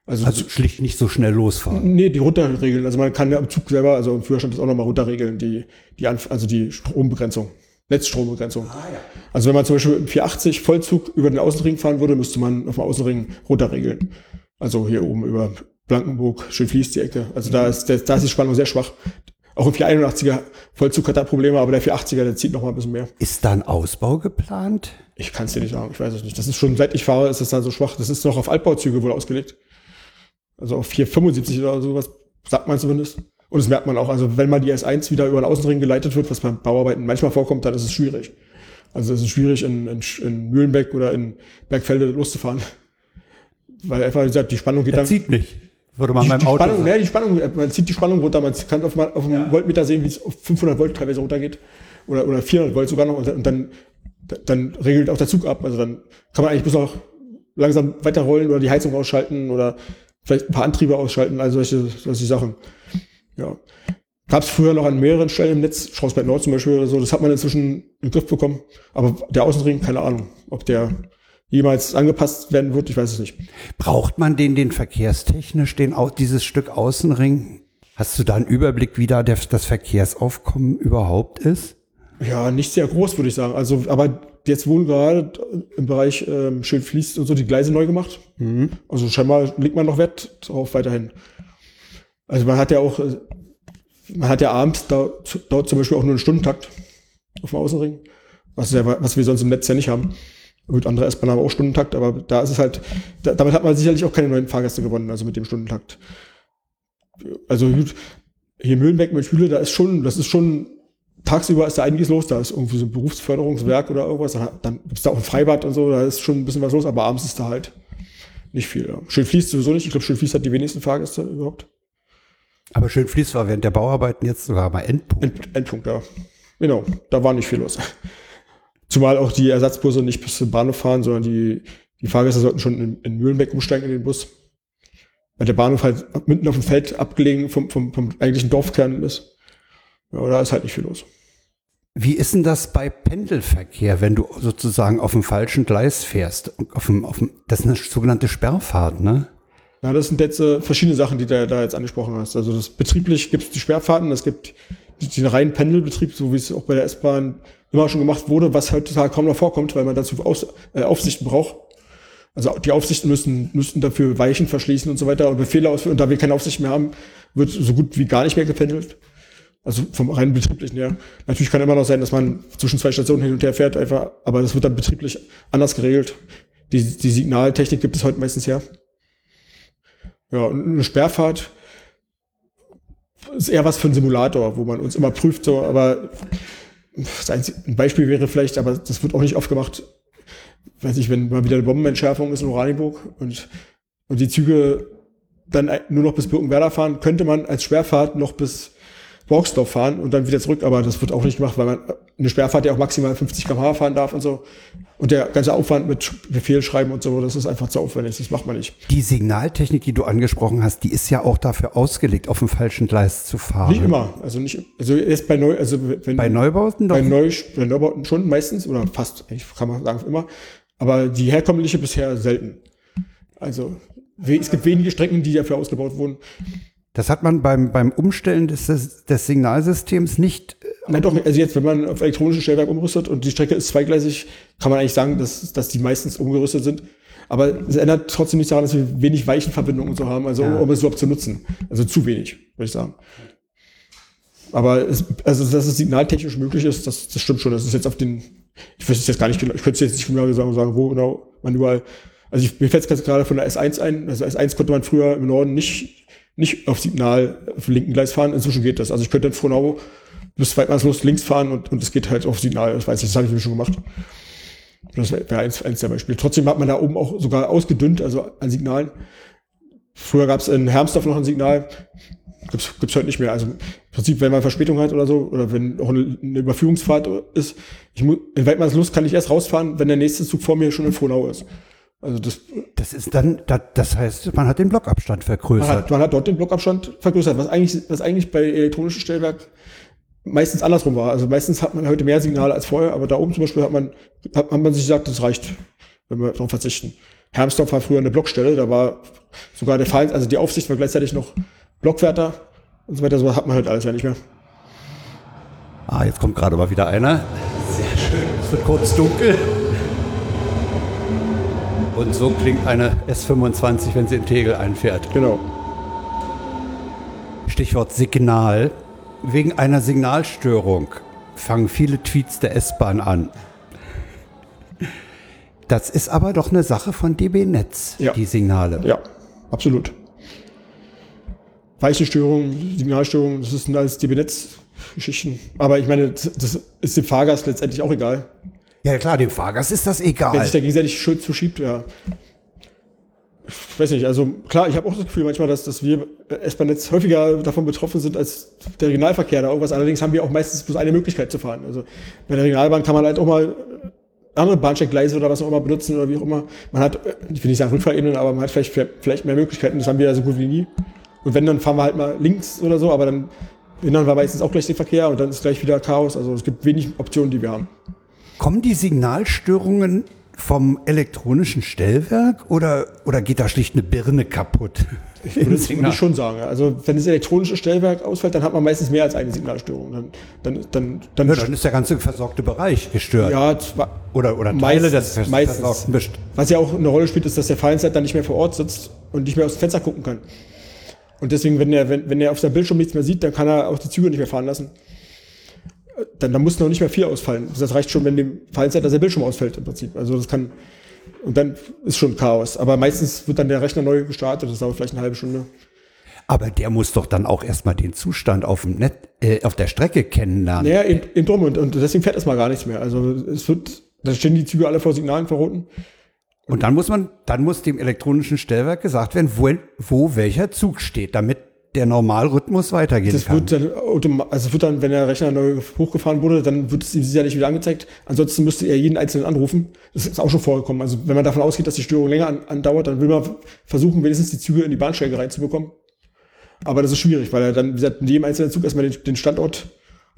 Also, also schlicht nicht so schnell losfahren. Nee, die runterregeln. Also man kann ja im Zug selber, also im Führerstand das auch nochmal runterregeln, die, die, also die Strombegrenzung. Netzstrombegrenzung. Ah, ja. Also wenn man zum Beispiel im 480 Vollzug über den Außenring fahren würde, müsste man auf dem Außenring runterregeln. Also hier oben über Blankenburg, Schönfließ die Ecke. Also da ist, da ist die Spannung sehr schwach. Auch im 481er Vollzug hat er Probleme, aber der 480er, der zieht noch mal ein bisschen mehr. Ist da ein Ausbau geplant? Ich kann es dir nicht sagen, ich weiß es nicht. Das ist schon, seit ich fahre, ist das da so schwach. Das ist noch auf Altbauzüge wohl ausgelegt. Also auf 475 oder sowas, sagt man zumindest. Und das merkt man auch. Also wenn mal die S1 wieder über den Außenring geleitet wird, was beim Bauarbeiten manchmal vorkommt, dann ist es schwierig. Also es ist schwierig, in, in, in Mühlenbeck oder in Bergfelde loszufahren. Weil einfach, wie gesagt, die Spannung geht das dann... zieht nicht. Würde man die, beim die Auto Spannung, ja, die Spannung, man zieht die Spannung runter, man kann auf, auf einem ja. Voltmeter sehen, wie es auf 500 Volt teilweise runtergeht. Oder, oder 400 Volt sogar noch. Und dann, dann regelt auch der Zug ab. Also dann kann man eigentlich bis noch langsam weiterrollen oder die Heizung ausschalten oder vielleicht ein paar Antriebe ausschalten, also solche, solche Sachen. Ja. Gab es früher noch an mehreren Stellen im Netz, Schrausberg Nord zum Beispiel oder so, das hat man inzwischen in den Griff bekommen. Aber der Außenring, keine Ahnung, ob der jemals angepasst werden wird, ich weiß es nicht. Braucht man den, den verkehrstechnisch, den, dieses Stück Außenring? Hast du da einen Überblick, wie da der, das Verkehrsaufkommen überhaupt ist? Ja, nicht sehr groß, würde ich sagen. Also, aber jetzt wurden gerade im Bereich ähm, schön fließt und so die Gleise neu gemacht. Mhm. Also scheinbar legt man noch Wert darauf weiterhin. Also man hat ja auch, äh, man hat ja abends da, dort zum Beispiel auch nur einen Stundentakt auf dem Außenring, was, ja, was wir sonst im Netz ja nicht haben. Gut, andere S-Bahn haben auch Stundentakt, aber da ist es halt, da, damit hat man sicherlich auch keine neuen Fahrgäste gewonnen, also mit dem Stundentakt. Also hier Mühlenbeck mit Hüle, da ist schon, das ist schon, tagsüber ist da einiges los, da ist irgendwie so ein Berufsförderungswerk oder irgendwas, dann, gibt es da auch ein Freibad und so, da ist schon ein bisschen was los, aber abends ist da halt nicht viel. Ja. Schön fließt sowieso nicht, ich glaube, Schön fließt hat die wenigsten Fahrgäste überhaupt. Aber schön fließt war während der Bauarbeiten jetzt sogar mal Endpunkt. End, Endpunkt, ja. Genau, da war nicht viel los. Zumal auch die Ersatzbusse nicht bis zum Bahnhof fahren, sondern die, die Fahrgäste sollten schon in, in Mühlenbeck umsteigen in den Bus. Weil der Bahnhof halt mitten auf dem Feld abgelegen vom, vom, vom eigentlichen Dorfkern ist. Ja, da ist halt nicht viel los. Wie ist denn das bei Pendelverkehr, wenn du sozusagen auf dem falschen Gleis fährst? Auf dem, auf dem, das ist eine sogenannte Sperrfahrt, ne? Ja, das sind jetzt äh, verschiedene Sachen, die du da jetzt angesprochen hast. Also das betrieblich gibt es die Sperrfahrten, es gibt den reinen Pendelbetrieb, so wie es auch bei der S-Bahn immer schon gemacht wurde, was heutzutage kaum noch vorkommt, weil man dazu Aus, äh, Aufsichten braucht. Also die Aufsichten müssen, müssten dafür Weichen verschließen und so weiter und Befehle ausführen. Und da wir keine Aufsicht mehr haben, wird so gut wie gar nicht mehr gependelt. Also vom reinen betrieblichen her. Natürlich kann immer noch sein, dass man zwischen zwei Stationen hin und her fährt, einfach, aber das wird dann betrieblich anders geregelt. Die, die Signaltechnik gibt es heute meistens ja. Ja, und eine Sperrfahrt ist eher was für einen Simulator, wo man uns immer prüft, so, aber ein Beispiel wäre vielleicht, aber das wird auch nicht oft gemacht, weiß ich, wenn mal wieder eine Bombenentschärfung ist in Oranienburg und, und die Züge dann nur noch bis Birkenwerder fahren, könnte man als Sperrfahrt noch bis Borgsdorf fahren und dann wieder zurück, aber das wird auch nicht gemacht, weil man eine Sperrfahrt ja auch maximal 50 km/h fahren darf und so. Und der ganze Aufwand mit Befehlschreiben und so, das ist einfach zu aufwendig, das macht man nicht. Die Signaltechnik, die du angesprochen hast, die ist ja auch dafür ausgelegt, auf dem falschen Gleis zu fahren. Nicht immer, also nicht, also erst bei Neu, also wenn, bei Neubauten doch? Bei, Neu, bei Neubauten schon meistens oder fast, kann man sagen immer, aber die herkömmliche bisher selten. Also es gibt wenige Strecken, die dafür ausgebaut wurden. Das hat man beim, beim Umstellen des, des Signalsystems nicht. Äh, Nein, doch, also jetzt, wenn man auf elektronisches Stellwerk umrüstet und die Strecke ist zweigleisig, kann man eigentlich sagen, dass, dass die meistens umgerüstet sind. Aber es ändert trotzdem nicht daran, dass wir wenig Weichenverbindungen und so haben, also ja. um es überhaupt zu nutzen. Also zu wenig, würde ich sagen. Aber es, also, dass es signaltechnisch möglich ist, das, das stimmt schon. Das ist jetzt auf den, ich weiß es jetzt gar nicht genau, ich könnte es jetzt nicht genau sagen, sagen wo genau man überall, also ich, mir fällt es gerade von der S1 ein, also S1 konnte man früher im Norden nicht nicht auf Signal auf dem linken Gleis fahren. Inzwischen geht das. Also ich könnte in Frohnau bis Weidmannslos links fahren und, und es geht halt auf Signal. Das weiß ich, das habe ich mir schon gemacht. Das wäre eins, eins der Beispiele. Trotzdem hat man da oben auch sogar ausgedünnt, also an Signalen. Früher gab es in Hermsdorf noch ein Signal, gibt's gibt's heute nicht mehr. Also im Prinzip, wenn man Verspätung hat oder so, oder wenn auch eine, eine Überführungsfahrt ist, ich muss, in Weidmannslust kann ich erst rausfahren, wenn der nächste Zug vor mir schon in Frohnau ist. Also das, Das ist dann, das, heißt, man hat den Blockabstand man vergrößert. hat, man hat dort den Blockabstand vergrößert, was eigentlich, was eigentlich bei elektronischen Stellwerk meistens andersrum war. Also meistens hat man heute mehr Signale als vorher, aber da oben zum Beispiel hat man, hat, hat man sich gesagt, das reicht, wenn wir darauf verzichten. Hermsdorf war früher eine Blockstelle, da war sogar der Fall, also die Aufsicht war gleichzeitig noch Blockwärter und so weiter, so hat man halt alles ja nicht mehr. Ah, jetzt kommt gerade mal wieder einer. Sehr schön. Es wird kurz dunkel. Und so klingt eine S25, wenn sie in Tegel einfährt. Genau. Stichwort Signal. Wegen einer Signalstörung fangen viele Tweets der S-Bahn an. Das ist aber doch eine Sache von DB Netz, Ja. die Signale. Ja, absolut. Weichenstörungen, Signalstörungen, das sind alles DB-Netz-Geschichten. Aber ich meine, das das ist dem Fahrgast letztendlich auch egal. Ja klar, dem Fahrgast ist das Wenn egal. sich da gegenseitig Schuld zuschiebt, ja. Ich weiß nicht, also klar, ich habe auch das Gefühl manchmal, dass, dass wir äh, S-Bahn-Netz häufiger davon betroffen sind als der Regionalverkehr da irgendwas. Allerdings haben wir auch meistens bloß eine Möglichkeit zu fahren. Also bei der Regionalbahn kann man halt auch mal andere Bahnsteiggleise oder was auch immer benutzen oder wie auch immer. Man hat, äh, ich will nicht sagen Rückfahrebenen, aber man hat vielleicht, vielleicht mehr Möglichkeiten. Das haben wir ja so gut wie nie. Und wenn, dann fahren wir halt mal links oder so, aber dann hindern wir meistens auch gleich den Verkehr und dann ist gleich wieder Chaos. Also es gibt wenig Optionen, die wir haben. Kommen die Signalstörungen vom elektronischen Stellwerk oder, oder geht da schlicht eine Birne kaputt? Das würde ich schon sagen. Also wenn das elektronische Stellwerk ausfällt, dann hat man meistens mehr als eine Signalstörung. Dann, dann, dann, dann, Ja, dann ist der ganze versorgte Bereich gestört. ja, Oder, oder Teile des meistens, meistens. versorgten Best- Was ja auch eine Rolle spielt, ist, dass der Fallenzeit dann nicht mehr vor Ort sitzt und nicht mehr aus dem Fenster gucken kann. Und deswegen, wenn er, wenn, wenn er auf seinem Bildschirm nichts mehr sieht, dann kann er auch die Züge nicht mehr fahren lassen. Dann, dann muss noch nicht mehr viel ausfallen. Das reicht schon, wenn dem Fallenzeit, der Bildschirm ausfällt im Prinzip. Also das kann, und dann ist schon Chaos. Aber meistens wird dann der Rechner neu gestartet, das dauert vielleicht eine halbe Stunde. Aber der muss doch dann auch erstmal den Zustand auf, dem Net, äh, auf der Strecke kennenlernen. Naja, eben, eben drum und, und deswegen fährt erstmal gar nichts mehr. Also es wird, da stehen die Züge alle vor Signalen verroten. Und dann muss man, dann muss dem elektronischen Stellwerk gesagt werden, wo, wo welcher Zug steht, damit der Normalrhythmus weitergehen Das kann. wird dann also es wird dann, wenn der Rechner neu hochgefahren wurde, dann wird es ihm sicherlich wieder angezeigt. Ansonsten müsste er jeden einzelnen anrufen. Das ist auch schon vorgekommen. Also wenn man davon ausgeht, dass die Störung länger an, andauert, dann will man versuchen, wenigstens die Züge in die Bahnsteige reinzubekommen. Aber das ist schwierig, weil er dann, wie gesagt, in jedem einzelnen Zug erstmal den, den Standort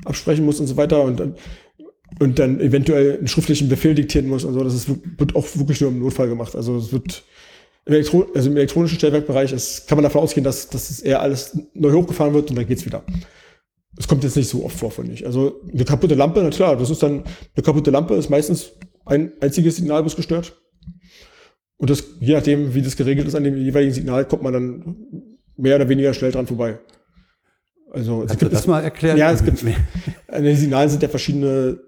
absprechen muss und so weiter und dann, und dann eventuell einen schriftlichen Befehl diktieren muss und so. Das ist, wird auch wirklich nur im Notfall gemacht. Also es wird im, Elektro also im elektronischen Stellwerkbereich ist, kann man davon ausgehen, dass, dass es eher alles neu hochgefahren wird und dann geht's wieder. Es kommt jetzt nicht so oft vor, finde ich. Also eine kaputte Lampe, na klar, das ist dann, eine kaputte Lampe ist meistens ein einziges Signalbus gestört. Und das, je nachdem, wie das geregelt ist an dem jeweiligen Signal, kommt man dann mehr oder weniger schnell dran vorbei. Also es Kannst du gibt das mal erklären? Ja, es gibt, an den Signalen sind ja verschiedene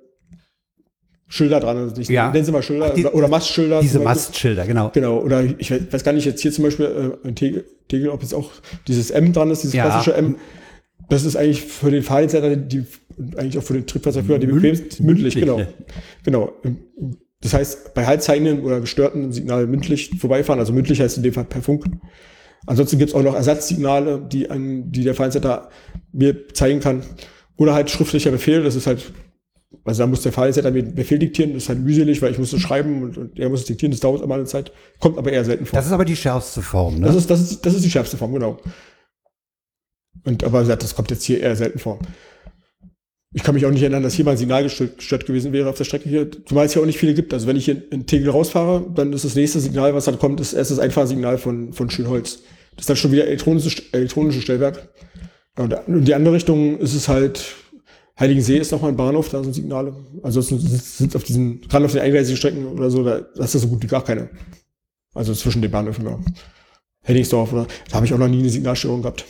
Schilder dran. Also ich Ja. nenne sie mal Schilder Ach, die- oder, oder Mastschilder. Diese. Mastschilder, genau. Genau, oder ich weiß gar nicht jetzt hier zum Beispiel äh, in Tegel, Tegel, ob jetzt auch dieses M dran ist, dieses Ja. klassische M. Das ist eigentlich für den Fahrdienstleiter, die, eigentlich auch für den Triebfahrzeugführer die Mün- bequemste, mündlich, genau. ne? Genau. Das heißt, bei halbzeigenden oder gestörten Signalen mündlich vorbeifahren, also mündlich heißt in dem Fall per Funk. Ansonsten gibt es auch noch Ersatzsignale, die, ein, die der Fahrdienstleiter mir zeigen kann. Oder halt schriftlicher Befehl, das ist halt, also da muss der Fahrdienstleiter mir einen Befehl diktieren, das ist halt mühselig, weil ich muss es schreiben und, und er muss es diktieren, das dauert immer eine Zeit, kommt aber eher selten vor. Das ist aber die schärfste Form, ne? Das ist, das ist, das ist die schärfste Form, genau. Und aber das kommt jetzt hier eher selten vor. Ich kann mich auch nicht erinnern, dass hier mal ein Signal gestört, gestört gewesen wäre auf der Strecke hier, zumal es ja auch nicht viele gibt. Also wenn ich hier in Tegel rausfahre, dann ist das nächste Signal, was dann kommt, ist erst das Einfahrsignal von, von Schönholz. Das ist dann schon wieder elektronisches, elektronisches Stellwerk. Und in die andere Richtung ist es halt, Heiligensee ist nochmal ein Bahnhof, da sind Signale. Also es sind, auf diesen, gerade auf den eingleisigen Strecken oder so, da ist das so gut wie gar keine. Also zwischen den Bahnhöfen, ja. Henningsdorf oder da habe ich auch noch nie eine Signalstörung gehabt.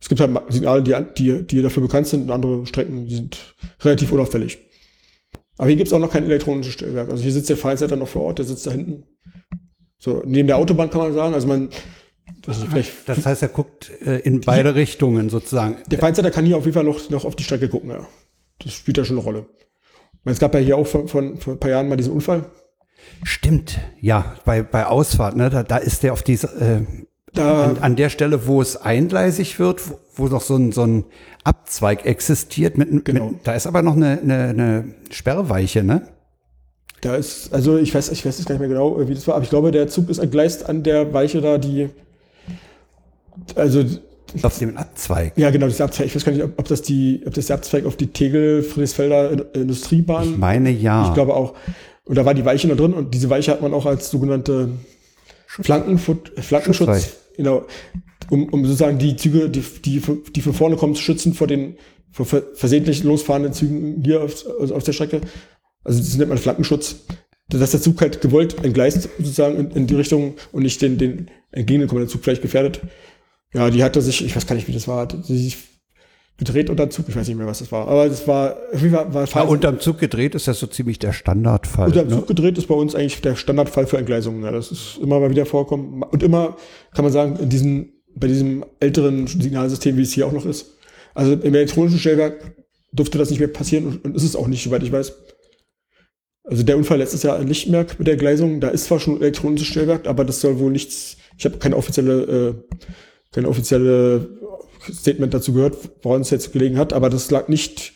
Es gibt halt Signale, die, die, die dafür bekannt sind und andere Strecken, die sind relativ unauffällig. Aber hier gibt's auch noch kein elektronisches Stellwerk. Also hier sitzt der Fallsetter noch vor Ort, der sitzt da hinten. So, neben der Autobahn kann man sagen. Also man, das Das heißt, er guckt äh, in beide Richtungen sozusagen. der Fallsetter kann hier auf jeden Fall noch, noch auf die Strecke gucken, ja. Das spielt ja schon eine Rolle. meine, Es gab ja hier auch von, von, vor ein paar Jahren mal diesen Unfall. Stimmt, ja, bei, bei Ausfahrt, ne, da, da ist der auf diese, äh, Da, an, an der Stelle, wo es eingleisig wird, wo, wo noch so ein, so ein Abzweig existiert, mit, Genau. mit, da ist aber noch eine, eine, eine Sperrweiche, ne? da ist, also ich weiß, ich weiß jetzt gar nicht mehr genau, wie das war, aber ich glaube, der Zug ist entgleist an der Weiche da, die, also, Auf dem Abzweig. ja genau, das Abzweig, ich weiß gar nicht, ob, ob das die, ob das der Abzweig auf die Tegel, Friedrichsfelder In- Industriebahn Ich meine ja. Ich glaube auch. Und da war die Weiche noch drin und diese Weiche hat man auch als sogenannte Flankenfut, Flankenschutz, genau, um, um sozusagen die Züge, die, die, die von vorne kommen, zu schützen vor den vor ver- versehentlich losfahrenden Zügen hier auf, also auf der Strecke. Also das nennt man Flankenschutz. Dass der Zug halt gewollt entgleist sozusagen in, in die Richtung und nicht den, den entgegenkommenden Zug vielleicht gefährdet. Ja, die hatte sich, ich weiß gar nicht, wie das war, hat sie sich gedreht unter den Zug, ich weiß nicht mehr, was das war. Aber das war, jeden Fall war Ja, unterm Zug gedreht ist das so ziemlich der Standardfall. unter dem ne? Zug gedreht ist bei uns eigentlich der Standardfall für Entgleisungen. Ja, das ist immer mal wieder vorkommen. Und immer, kann man sagen, in diesem, bei diesem älteren Signalsystem, wie es hier auch noch ist. Also im elektronischen Stellwerk durfte das nicht mehr passieren und, und ist es auch nicht, soweit ich weiß. Also der Unfall letztes Jahr in Lichtenberg mit der Gleisung, da ist zwar schon elektronisches Stellwerk, aber das soll wohl nichts, ich habe keine offizielle, äh, keine offizielle Statement dazu gehört, woran es jetzt gelegen hat, aber das lag nicht,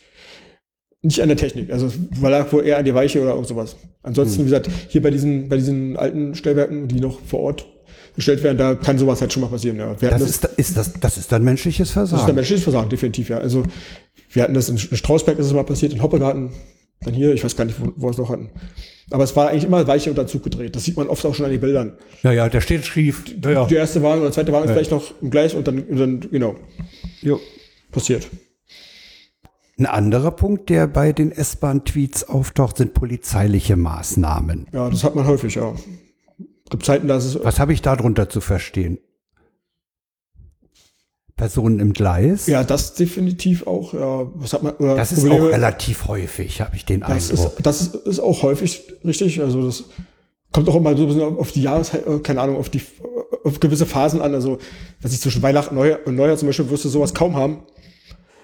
nicht an der Technik. Also lag wohl eher an die Weiche oder irgend sowas. Ansonsten, wie gesagt, hier bei diesen, bei diesen alten Stellwerken, die noch vor Ort gestellt werden, da kann sowas halt schon mal passieren. Ja. Hatten Das ist, ist das, das ist dann menschliches das ist ein Versagen. menschliches Versagen, definitiv, ja. Also wir hatten das in Strausberg ist es mal passiert, in Hoppegarten, dann hier, ich weiß gar nicht, wo, wo wir es noch hatten. Aber es war eigentlich immer Weiche unter Zug gedreht. Das sieht man oft auch schon an den Bildern. Ja, ja, der steht schief. Ja, ja. Die erste Wagen oder die zweite Wagen ist vielleicht noch Gleis und dann, und dann genau, Jo. passiert. Ein anderer Punkt, der bei den S-Bahn-Tweets auftaucht, sind polizeiliche Maßnahmen. Ja, das hat man häufig, ja. Gibt Zeiten, da ist es, Was habe ich darunter zu verstehen? Personen im Gleis? ja, das definitiv auch, ja. Was hat man, oder Das ist auch relativ häufig, habe ich den Das Eindruck. ist, das ist, ist auch häufig richtig. Also das kommt auch immer so ein bisschen auf die Jahreszeit, äh, keine Ahnung, auf die auf gewisse Phasen an. Also, dass ich zwischen Weihnachten und Neujahr, und Neujahr zum Beispiel wirst du sowas kaum haben.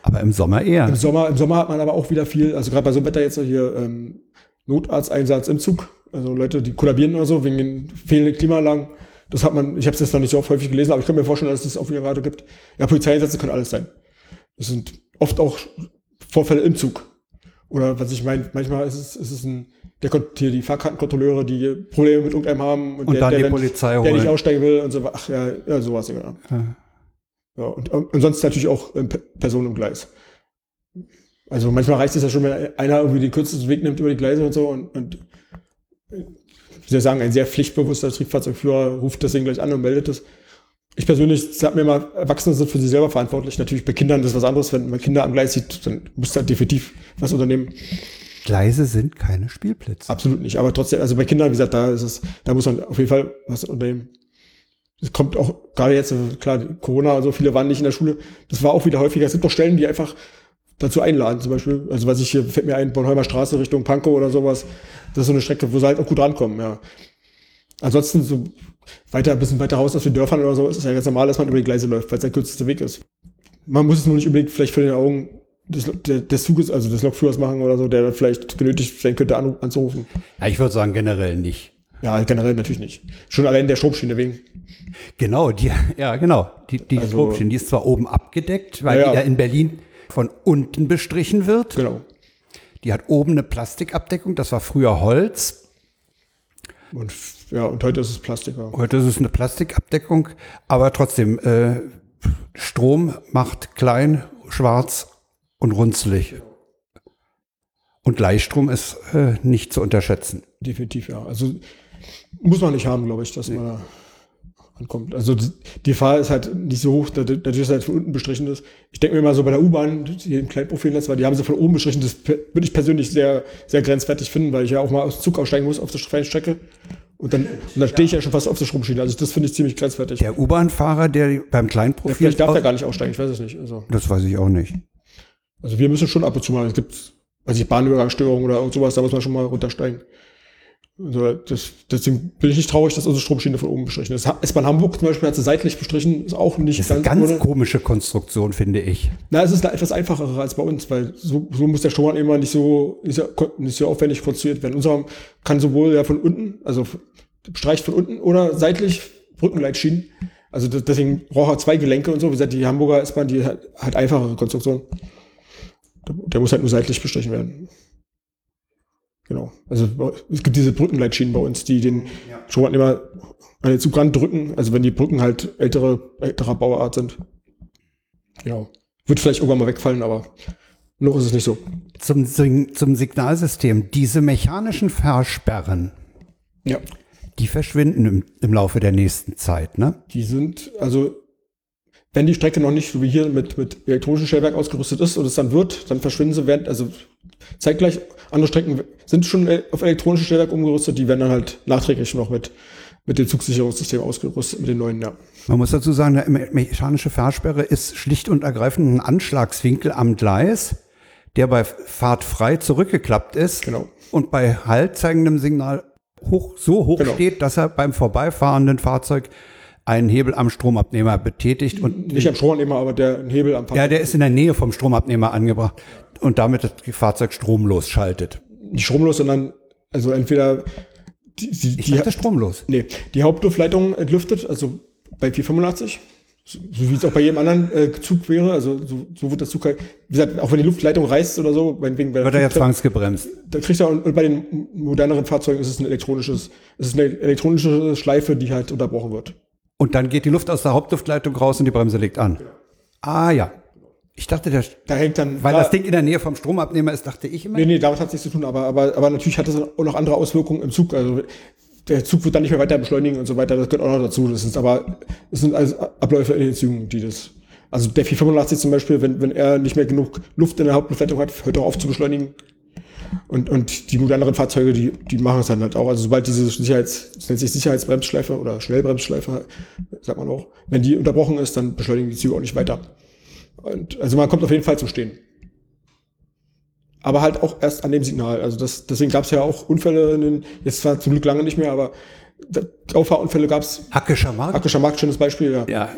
Aber im Sommer eher. Im Sommer, im Sommer hat man aber auch wieder viel, also gerade bei so einem Wetter jetzt hier ähm, Notarzteinsatz im Zug. Also Leute, die kollabieren oder so wegen den fehlenden Klimaanlagen. Das hat man, ich habe es jetzt noch nicht so oft häufig gelesen, aber ich kann mir vorstellen, dass es das auch wieder gerade gibt. Ja, Polizeieinsätze können alles sein. Das sind oft auch Vorfälle im Zug. Oder was ich meine, manchmal ist es, ist es ein, der Kon- hier die Fahrkartenkontrolleure, die Probleme mit irgendeinem haben Und dann die Polizei der nicht holen. aussteigen will und so. Ach ja, ja sowas, ja. Ja, und, und sonst natürlich auch ähm, Pe- Personen im Gleis. Also manchmal reicht es ja schon, wenn einer irgendwie den kürzesten Weg nimmt über die Gleise und so und, und ich sagen, ein sehr pflichtbewusster Triebfahrzeugführer ruft das Ding gleich an und meldet es. Ich persönlich sag mir mal, Erwachsene sind für sich selber verantwortlich. Natürlich bei Kindern das ist was anderes. Wenn man Kinder am Gleis sieht, dann muss da definitiv was unternehmen. Gleise sind keine Spielplätze. Absolut nicht. Aber trotzdem, also bei Kindern, wie gesagt, da ist es, da muss man auf jeden Fall was unternehmen. Es kommt auch, gerade jetzt, klar, Corona, so viele waren nicht in der Schule. Das war auch wieder häufiger. Es gibt doch Stellen, die einfach dazu einladen, zum Beispiel. Also was ich hier, fällt mir ein, Bornholmer Straße Richtung Pankow oder sowas. Das ist so eine Strecke, wo sie halt auch gut rankommen, ja. Ansonsten so weiter, ein bisschen weiter raus aus den Dörfern oder so, ist es ja ganz normal, dass man über die Gleise läuft, weil es der kürzeste Weg ist. Man muss es nur nicht unbedingt vielleicht für den Augen des, des Zuges, also des Lokführers machen oder so, der dann vielleicht genötigt sein könnte, an, anzurufen. Ja, ich würde sagen generell nicht. Ja, generell natürlich nicht. Schon allein der Stromschiene wegen. Genau, die, ja, genau. Die, die Also- Stromschiene, die ist zwar oben abgedeckt, weil Ja, ja in Berlin von unten bestrichen wird. Genau. Die hat oben eine Plastikabdeckung, das war früher Holz. Und ja, und heute ist es Plastik. Ja. Heute ist es eine Plastikabdeckung, aber trotzdem, äh, Strom macht klein, schwarz und runzlig. Und Gleichstrom ist äh, nicht zu unterschätzen. Definitiv, ja. Also muss man nicht haben, glaube ich, dass man da ankommt. Also die Gefahr ist halt nicht so hoch, dadurch, dass es halt von unten bestrichen ist. Ich denke mir mal so bei der U-Bahn, die im Kleinprofilnetz war, die haben sie von oben bestrichen. Das würde ich persönlich sehr, sehr grenzwertig finden, weil ich ja auch mal aus dem Zug aussteigen muss auf der freien Strecke. Und dann, und dann stehe ich ja schon fast auf der Stromschiene. Also das finde ich ziemlich grenzwertig. Der U-Bahn-Fahrer, der beim Ja, Kleinprofil. vielleicht darf er gar nicht aussteigen, ich weiß es nicht. Also, das weiß ich auch nicht. also wir müssen schon ab und zu mal, es gibt, weiß ich, Bahnübergangsstörungen oder irgend sowas, da muss man schon mal runtersteigen. Das, deswegen bin ich nicht traurig, dass unsere Stromschiene von oben bestrichen ist. S-Bahn Hamburg zum Beispiel hat sie seitlich bestrichen, ist auch nicht das ist ganz, eine ganz komische Konstruktion, finde ich. Na, es ist eine etwas einfachere als bei uns, weil so, so muss der Strom immer nicht so, nicht so, nicht so aufwendig konstruiert werden. Unser kann sowohl ja von unten, also streicht von unten oder seitlich Brückenleitschienen. Also deswegen braucht er zwei Gelenke und so. Wie gesagt, die Hamburger S-Bahn, die hat, hat einfachere Konstruktion. Der muss halt nur seitlich bestrichen werden. Genau. Also es gibt diese Brückenleitschienen bei uns, die den ja. immer an den Zug drücken. Also wenn die Brücken halt ältere, älterer Bauart sind. Genau. Wird vielleicht irgendwann mal wegfallen, aber noch ist es nicht so. Zum, zum Signalsystem. Diese mechanischen Versperren. Ja. Die verschwinden im, im Laufe der nächsten Zeit, ne? Die sind, also wenn die Strecke noch nicht so wie hier mit, mit elektronischem Stellwerk ausgerüstet ist und es dann wird, dann verschwinden sie während, also zeitgleich, andere Strecken sind schon auf elektronisches Stellwerk umgerüstet, die werden dann halt nachträglich noch mit, mit dem Zugsicherungssystem ausgerüstet, mit den neuen, ja. Man muss dazu sagen, eine mechanische Fahrsperre ist schlicht und ergreifend ein Anschlagswinkel am Gleis, der bei Fahrt frei zurückgeklappt ist genau. und bei Halt zeigendem Signal hoch, so hoch genau. steht, dass er beim vorbeifahrenden Fahrzeug einen Hebel am Stromabnehmer betätigt und nicht am Stromabnehmer, aber der Hebel am Fahrzeug. Ja, der ist in der Nähe vom Stromabnehmer angebracht und damit das Fahrzeug stromlos schaltet. Nicht stromlos, sondern also entweder die, die, ich dachte stromlos. Nee, die Hauptluftleitung entlüftet, also bei 485 so, so wie es auch bei jedem anderen äh, Zug wäre, also so, so wird das Zug halt, wie gesagt, auch wenn die Luftleitung reißt oder so, wegen wird er ja zwangsgebremst. Da kriegt er, und bei den moderneren Fahrzeugen ist es ein elektronisches, es ist eine elektronische Schleife, die halt unterbrochen wird. Und dann geht die Luft aus der Hauptluftleitung raus und die Bremse legt an. Genau. Ah ja. Ich dachte, der, da hängt dann, weil da, das Ding in der Nähe vom Stromabnehmer ist, dachte ich immer. Nee, nee, damit hat es nichts zu tun, aber, aber, aber natürlich hat das auch noch andere Auswirkungen im Zug. Also der Zug wird dann nicht mehr weiter beschleunigen und so weiter, das gehört auch noch dazu. Das ist aber, das sind alles Abläufe in den Zügen, die das. Also der 485 zum Beispiel, wenn, wenn er nicht mehr genug Luft in der Hauptluftleitung hat, hört er auf zu beschleunigen. Und, und die moderneren Fahrzeuge, die, die machen es dann halt auch. Also sobald diese Sicherheits, das nennt sich Sicherheitsbremsschleife oder Schnellbremsschleife, sagt man auch, wenn die unterbrochen ist, dann beschleunigen die Züge auch nicht weiter. Und, also man kommt auf jeden Fall zum Stehen. Aber halt auch erst an dem Signal. Also das, deswegen gab es ja auch Unfälle in den, jetzt zwar zum Glück lange nicht mehr, aber Auffahrunfälle gab es. Hackischer Markt? Hackischer Markt, schönes Beispiel, ja. Ja,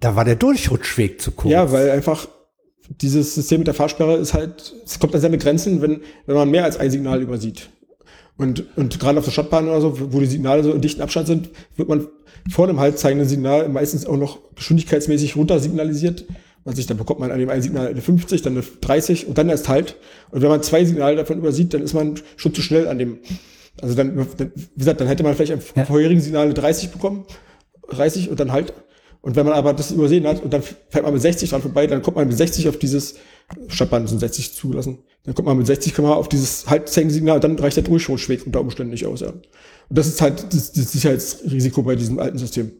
da war der Durchrutschweg zu kurz. Ja, weil einfach dieses System mit der Fahrsperre ist halt, es kommt an seine Grenzen, wenn, wenn man mehr als ein Signal übersieht. Und, und gerade auf der Stadtbahn oder so, wo die Signale so in dichten Abstand sind, wird man vor dem halt zeigenden Signal meistens auch noch geschwindigkeitsmäßig runter signalisiert. Was ich, dann bekommt man an dem einen Signal eine 50, dann eine 30 und dann erst halt. Und wenn man zwei Signale davon übersieht, dann ist man schon zu schnell an dem. Also dann, wie gesagt, dann hätte man vielleicht am ja. vorherigen Signal eine 30 bekommen, 30 und dann halt. Und wenn man aber das übersehen hat und dann fährt man mit 60 dran vorbei, dann kommt man mit 60 auf dieses, Stadtbahn sind 60 zugelassen, dann kommt man mit 60 km auf dieses Haltzeichensignal und dann reicht der Durchschwung unter Umständen nicht aus. Ja. Und das ist halt das, das Sicherheitsrisiko bei diesem alten System.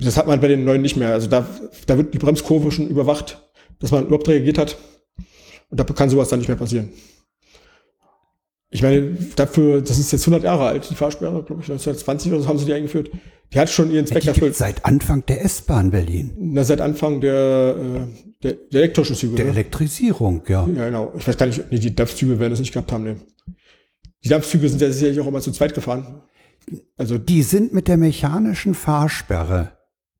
Das hat man bei den neuen nicht mehr. Also da, da wird die Bremskurve schon überwacht, dass man überhaupt reagiert hat. Und da kann sowas dann nicht mehr passieren. Ich meine, dafür, das ist jetzt 100 Jahre alt, die Fahrsperre, glaube ich, 1920 oder so haben sie die eingeführt. Die hat schon ihren Zweck erfüllt. Seit Anfang der S-Bahn Berlin. Na, seit Anfang der, äh, der, der elektrischen Züge. Der ne? Elektrisierung, ja. Ja, genau. Ich weiß gar nicht, nee, die Dampfzüge werden das nicht gehabt haben. Ne. Die Dampfzüge sind ja sicherlich auch immer zu zweit gefahren. Also die sind mit der mechanischen Fahrsperre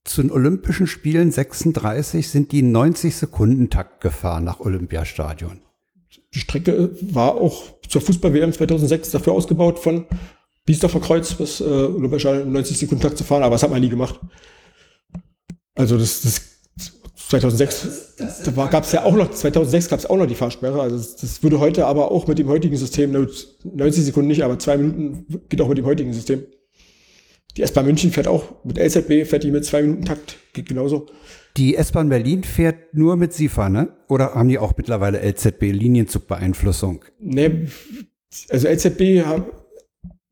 zu den Olympischen Spielen 36 sind die 90 Sekunden Takt gefahren nach Olympiastadion. Die Strecke war auch zur Fußball-WM 2006 dafür ausgebaut von Biesdorfer Kreuz bis äh, Olympiastadion 90 Sekunden Takt zu fahren, aber das hat man nie gemacht. Also das, das 2006 da gab es ja auch noch 2006 gab es auch noch die Fahrsperre. Also das, das, würde heute aber auch mit dem heutigen System 90 Sekunden nicht, aber zwei Minuten geht auch mit dem heutigen System. Die S-Bahn München fährt auch mit LZB, fährt die mit zwei Minuten Takt, geht genauso. Die S-Bahn Berlin fährt nur mit SIFA, ne? Oder haben die auch mittlerweile LZB, Linienzugbeeinflussung? Ne, also LZB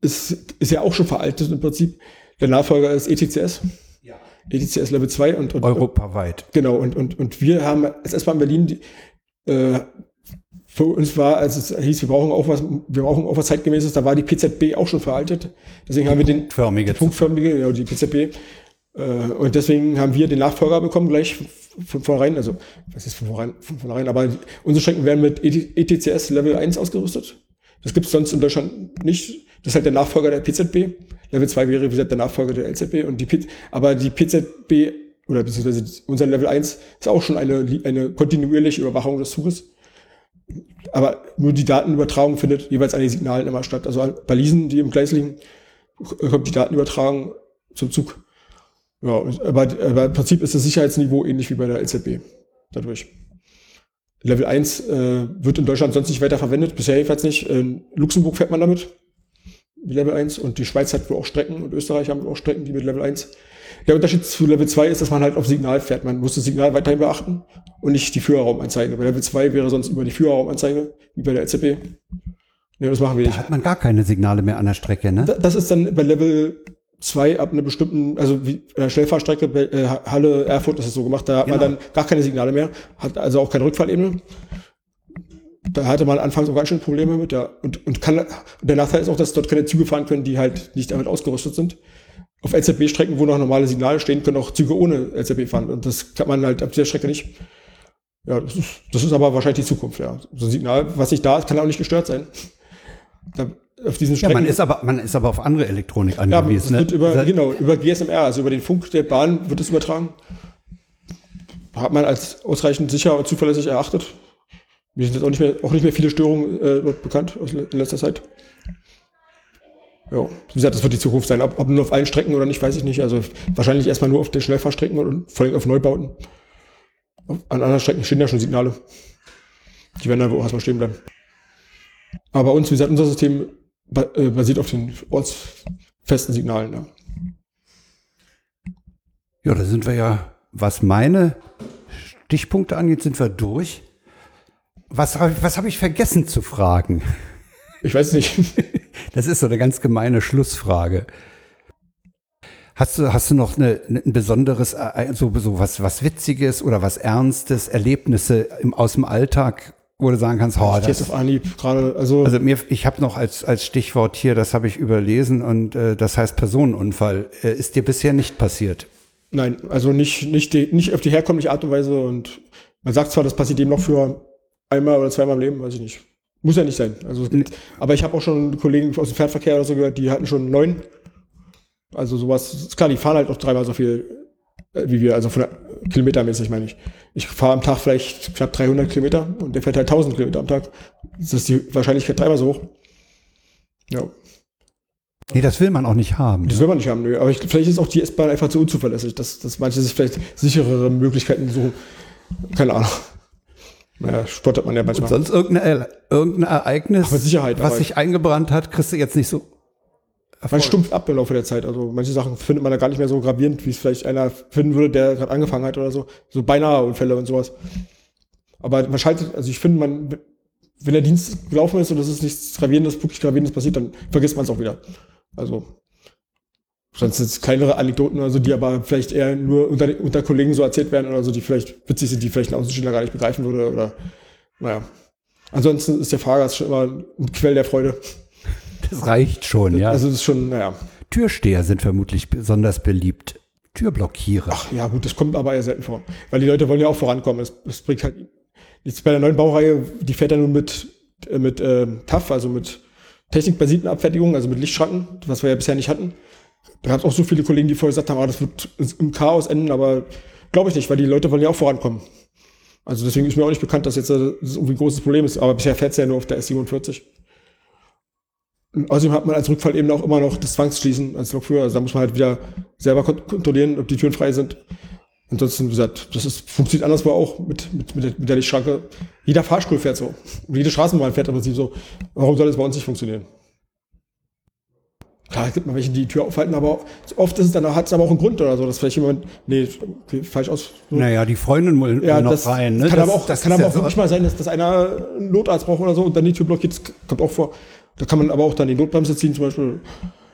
ist, ist ja auch schon veraltet im Prinzip. Der Nachfolger ist ETCS. Ja. ETCS Level 2 und, und europaweit. Genau, und, und, und wir haben als S-Bahn Berlin die, äh, für uns war, als es hieß, wir brauchen auch was, wir brauchen auch was zeitgemäßes, da war die PZB auch schon veraltet. Deswegen haben wir den punktförmige, punktförmige, genau, die PZB. Äh, und deswegen haben wir den Nachfolger bekommen gleich von vornherein, also was ist von vornherein, von vornherein, aber unsere Strecken werden mit ETCS Level 1 ausgerüstet. Das gibt es sonst in Deutschland nicht. Das ist halt der Nachfolger der PZB. Level 2 wäre, wie gesagt, der Nachfolger der LZB. Und die P aber die PZB oder beziehungsweise unser Level 1 ist auch schon eine, eine kontinuierliche Überwachung des Zuges. Aber nur die Datenübertragung findet jeweils an den Signalen immer statt. Also bei Liesen, die im Gleis liegen, kommt die Datenübertragung zum Zug. Ja, aber, aber im Prinzip ist das Sicherheitsniveau ähnlich wie bei der LZB. Dadurch. Level 1 äh, wird in Deutschland sonst nicht weiter verwendet, bisher jedenfalls nicht. In Luxemburg fährt man damit, mit Level 1, und die Schweiz hat wohl auch Strecken und Österreich haben auch Strecken, die mit Level 1. Der Unterschied zu Level 2 ist, dass man halt auf Signal fährt. Man muss das Signal weiterhin beachten und nicht die Führerraumanzeige. Bei Level 2 wäre sonst über die Führerraumanzeige, wie bei der LZB. Nee, das machen wir nicht. Da hat man gar keine Signale mehr an der Strecke, ne? Das ist dann bei Level 2 ab einer bestimmten, also wie äh, Schnellfahrstrecke, äh, Halle, Erfurt das ist so gemacht, da hat genau. man dann gar keine Signale mehr, hat also auch keine Rückfallebene. Da hatte man anfangs auch ganz schön Probleme mit, ja. Und, und kann, und der Nachteil ist auch, dass dort keine Züge fahren können, die halt nicht damit ausgerüstet sind. Auf LZB-Strecken, wo noch normale Signale stehen, können auch Züge ohne LZB fahren. Und das kann man halt ab dieser Strecke nicht. Ja, das ist, das ist aber wahrscheinlich die Zukunft, ja. So ein Signal, was nicht da ist, kann auch nicht gestört sein. Da, auf diesen Strecken. Ja, man ist aber, man ist aber auf andere Elektronik angewiesen. Ja, das ne? wird über, genau, über GSMR, also über den Funk der Bahn wird es übertragen. Hat man als ausreichend sicher und zuverlässig erachtet. Mir sind jetzt auch nicht mehr, auch nicht mehr viele Störungen äh, bekannt aus in letzter Zeit. Ja, wie gesagt, das wird die Zukunft sein. Ob, ob nur auf allen Strecken oder nicht, weiß ich nicht. Also wahrscheinlich erstmal nur auf den Schnellfahrstrecken und vor allem auf Neubauten. An anderen Strecken stehen ja schon Signale. Die werden dann auch erstmal stehen bleiben. Aber uns, wie gesagt, unser System äh, basiert auf den ortsfesten Signalen. Ja. ja, da sind wir ja, was meine Stichpunkte angeht, sind wir durch. Was, was habe ich vergessen zu fragen? Ich weiß nicht. Das ist so eine ganz gemeine Schlussfrage. Hast du, hast du noch eine, ein besonderes, so, so was, was Witziges oder was Ernstes, Erlebnisse im, aus dem Alltag, wo du sagen kannst, oh, das, jetzt auf Anhieb gerade, also. Also mir, ich habe noch als, als Stichwort hier, das habe ich überlesen und äh, das heißt Personenunfall. Äh, ist dir bisher nicht passiert? Nein, also nicht, nicht, die, nicht auf die herkömmliche Art und Weise und man sagt zwar, das passiert dem noch für einmal oder zweimal im Leben, weiß ich nicht. Muss ja nicht sein. Also, gibt, aber ich habe auch schon Kollegen aus dem Fernverkehr oder so gehört, die hatten schon neun. Also sowas, ist klar, die fahren halt auch dreimal so viel äh, wie wir, also von kilometermäßig meine ich. Ich fahre am Tag vielleicht knapp 300 Kilometer und der fährt halt 1000 Kilometer am Tag. Das ist die Wahrscheinlichkeit dreimal so hoch. Ja. Nee, das will man auch nicht haben. Das ne? will man nicht haben, nö. Aber ich, vielleicht ist auch die S-Bahn einfach zu unzuverlässig, dass, dass manche sich vielleicht sicherere Möglichkeiten suchen. Keine Ahnung. Naja, spottet man ja manchmal. Und sonst irgendein, irgendein Ereignis, Sicherheit, was sich eingebrannt hat, kriegst du jetzt nicht so Erfolg. Man stumpft ab im Laufe der Zeit. Also manche Sachen findet man da gar nicht mehr so gravierend, wie es vielleicht einer finden würde, der gerade angefangen hat oder so. So beinahe Unfälle und sowas. Aber man schaltet, also ich finde, man, wenn der Dienst gelaufen ist und es ist nichts Gravierendes, wirklich Gravierendes passiert, dann vergisst man es auch wieder. Also sonst sind es kleinere Anekdoten oder so, die aber vielleicht eher nur unter, unter Kollegen so erzählt werden oder so, die vielleicht witzig sind, die vielleicht ein Außenstehender gar nicht begreifen würde oder naja. Ansonsten ist der Fahrgast schon immer ein Quell der Freude. Das reicht schon, ja. Also das ist schon, naja. Türsteher sind vermutlich besonders beliebt. Türblockierer. Ach ja, gut, das kommt aber eher selten vor. Weil die Leute wollen ja auch vorankommen. Es, es bringt halt, jetzt bei der neuen Baureihe, die fährt ja nun mit, äh, mit äh, TAF, also mit technikbasierten Abfertigungen, also mit Lichtschranken, was wir ja bisher nicht hatten. Da gab es auch so viele Kollegen, die vorher gesagt haben, ah, das wird im Chaos enden, aber glaube ich nicht, weil die Leute wollen ja auch vorankommen. Also deswegen ist mir auch nicht bekannt, dass jetzt das irgendwie ein großes Problem ist, aber bisher fährt es ja nur auf der S47. Außerdem hat man als Rückfall eben auch immer noch das Zwangsschließen als Lokführer. Also da muss man halt wieder selber kontrollieren, ob die Türen frei sind. Ansonsten, wie gesagt, das ist, funktioniert anderswo auch mit, mit, mit, der, mit der Lichtschranke. Jeder Fahrstuhl fährt so. Und jede Straßenbahn fährt im Prinzip so. Warum soll das bei uns nicht funktionieren? Klar, es gibt mal welche, die die Tür aufhalten, aber oft ist es dann, hat es aber auch einen Grund oder so, dass vielleicht jemand, nee, falsch aus. Naja, die Freundin will ja, noch das rein, ne? Kann das, aber auch, das kann aber auch wirklich mal sein, dass, dass einer einen Notarzt braucht oder so und dann die Tür blockiert, das kommt auch vor. Da kann man aber auch dann die Notbremse ziehen zum Beispiel.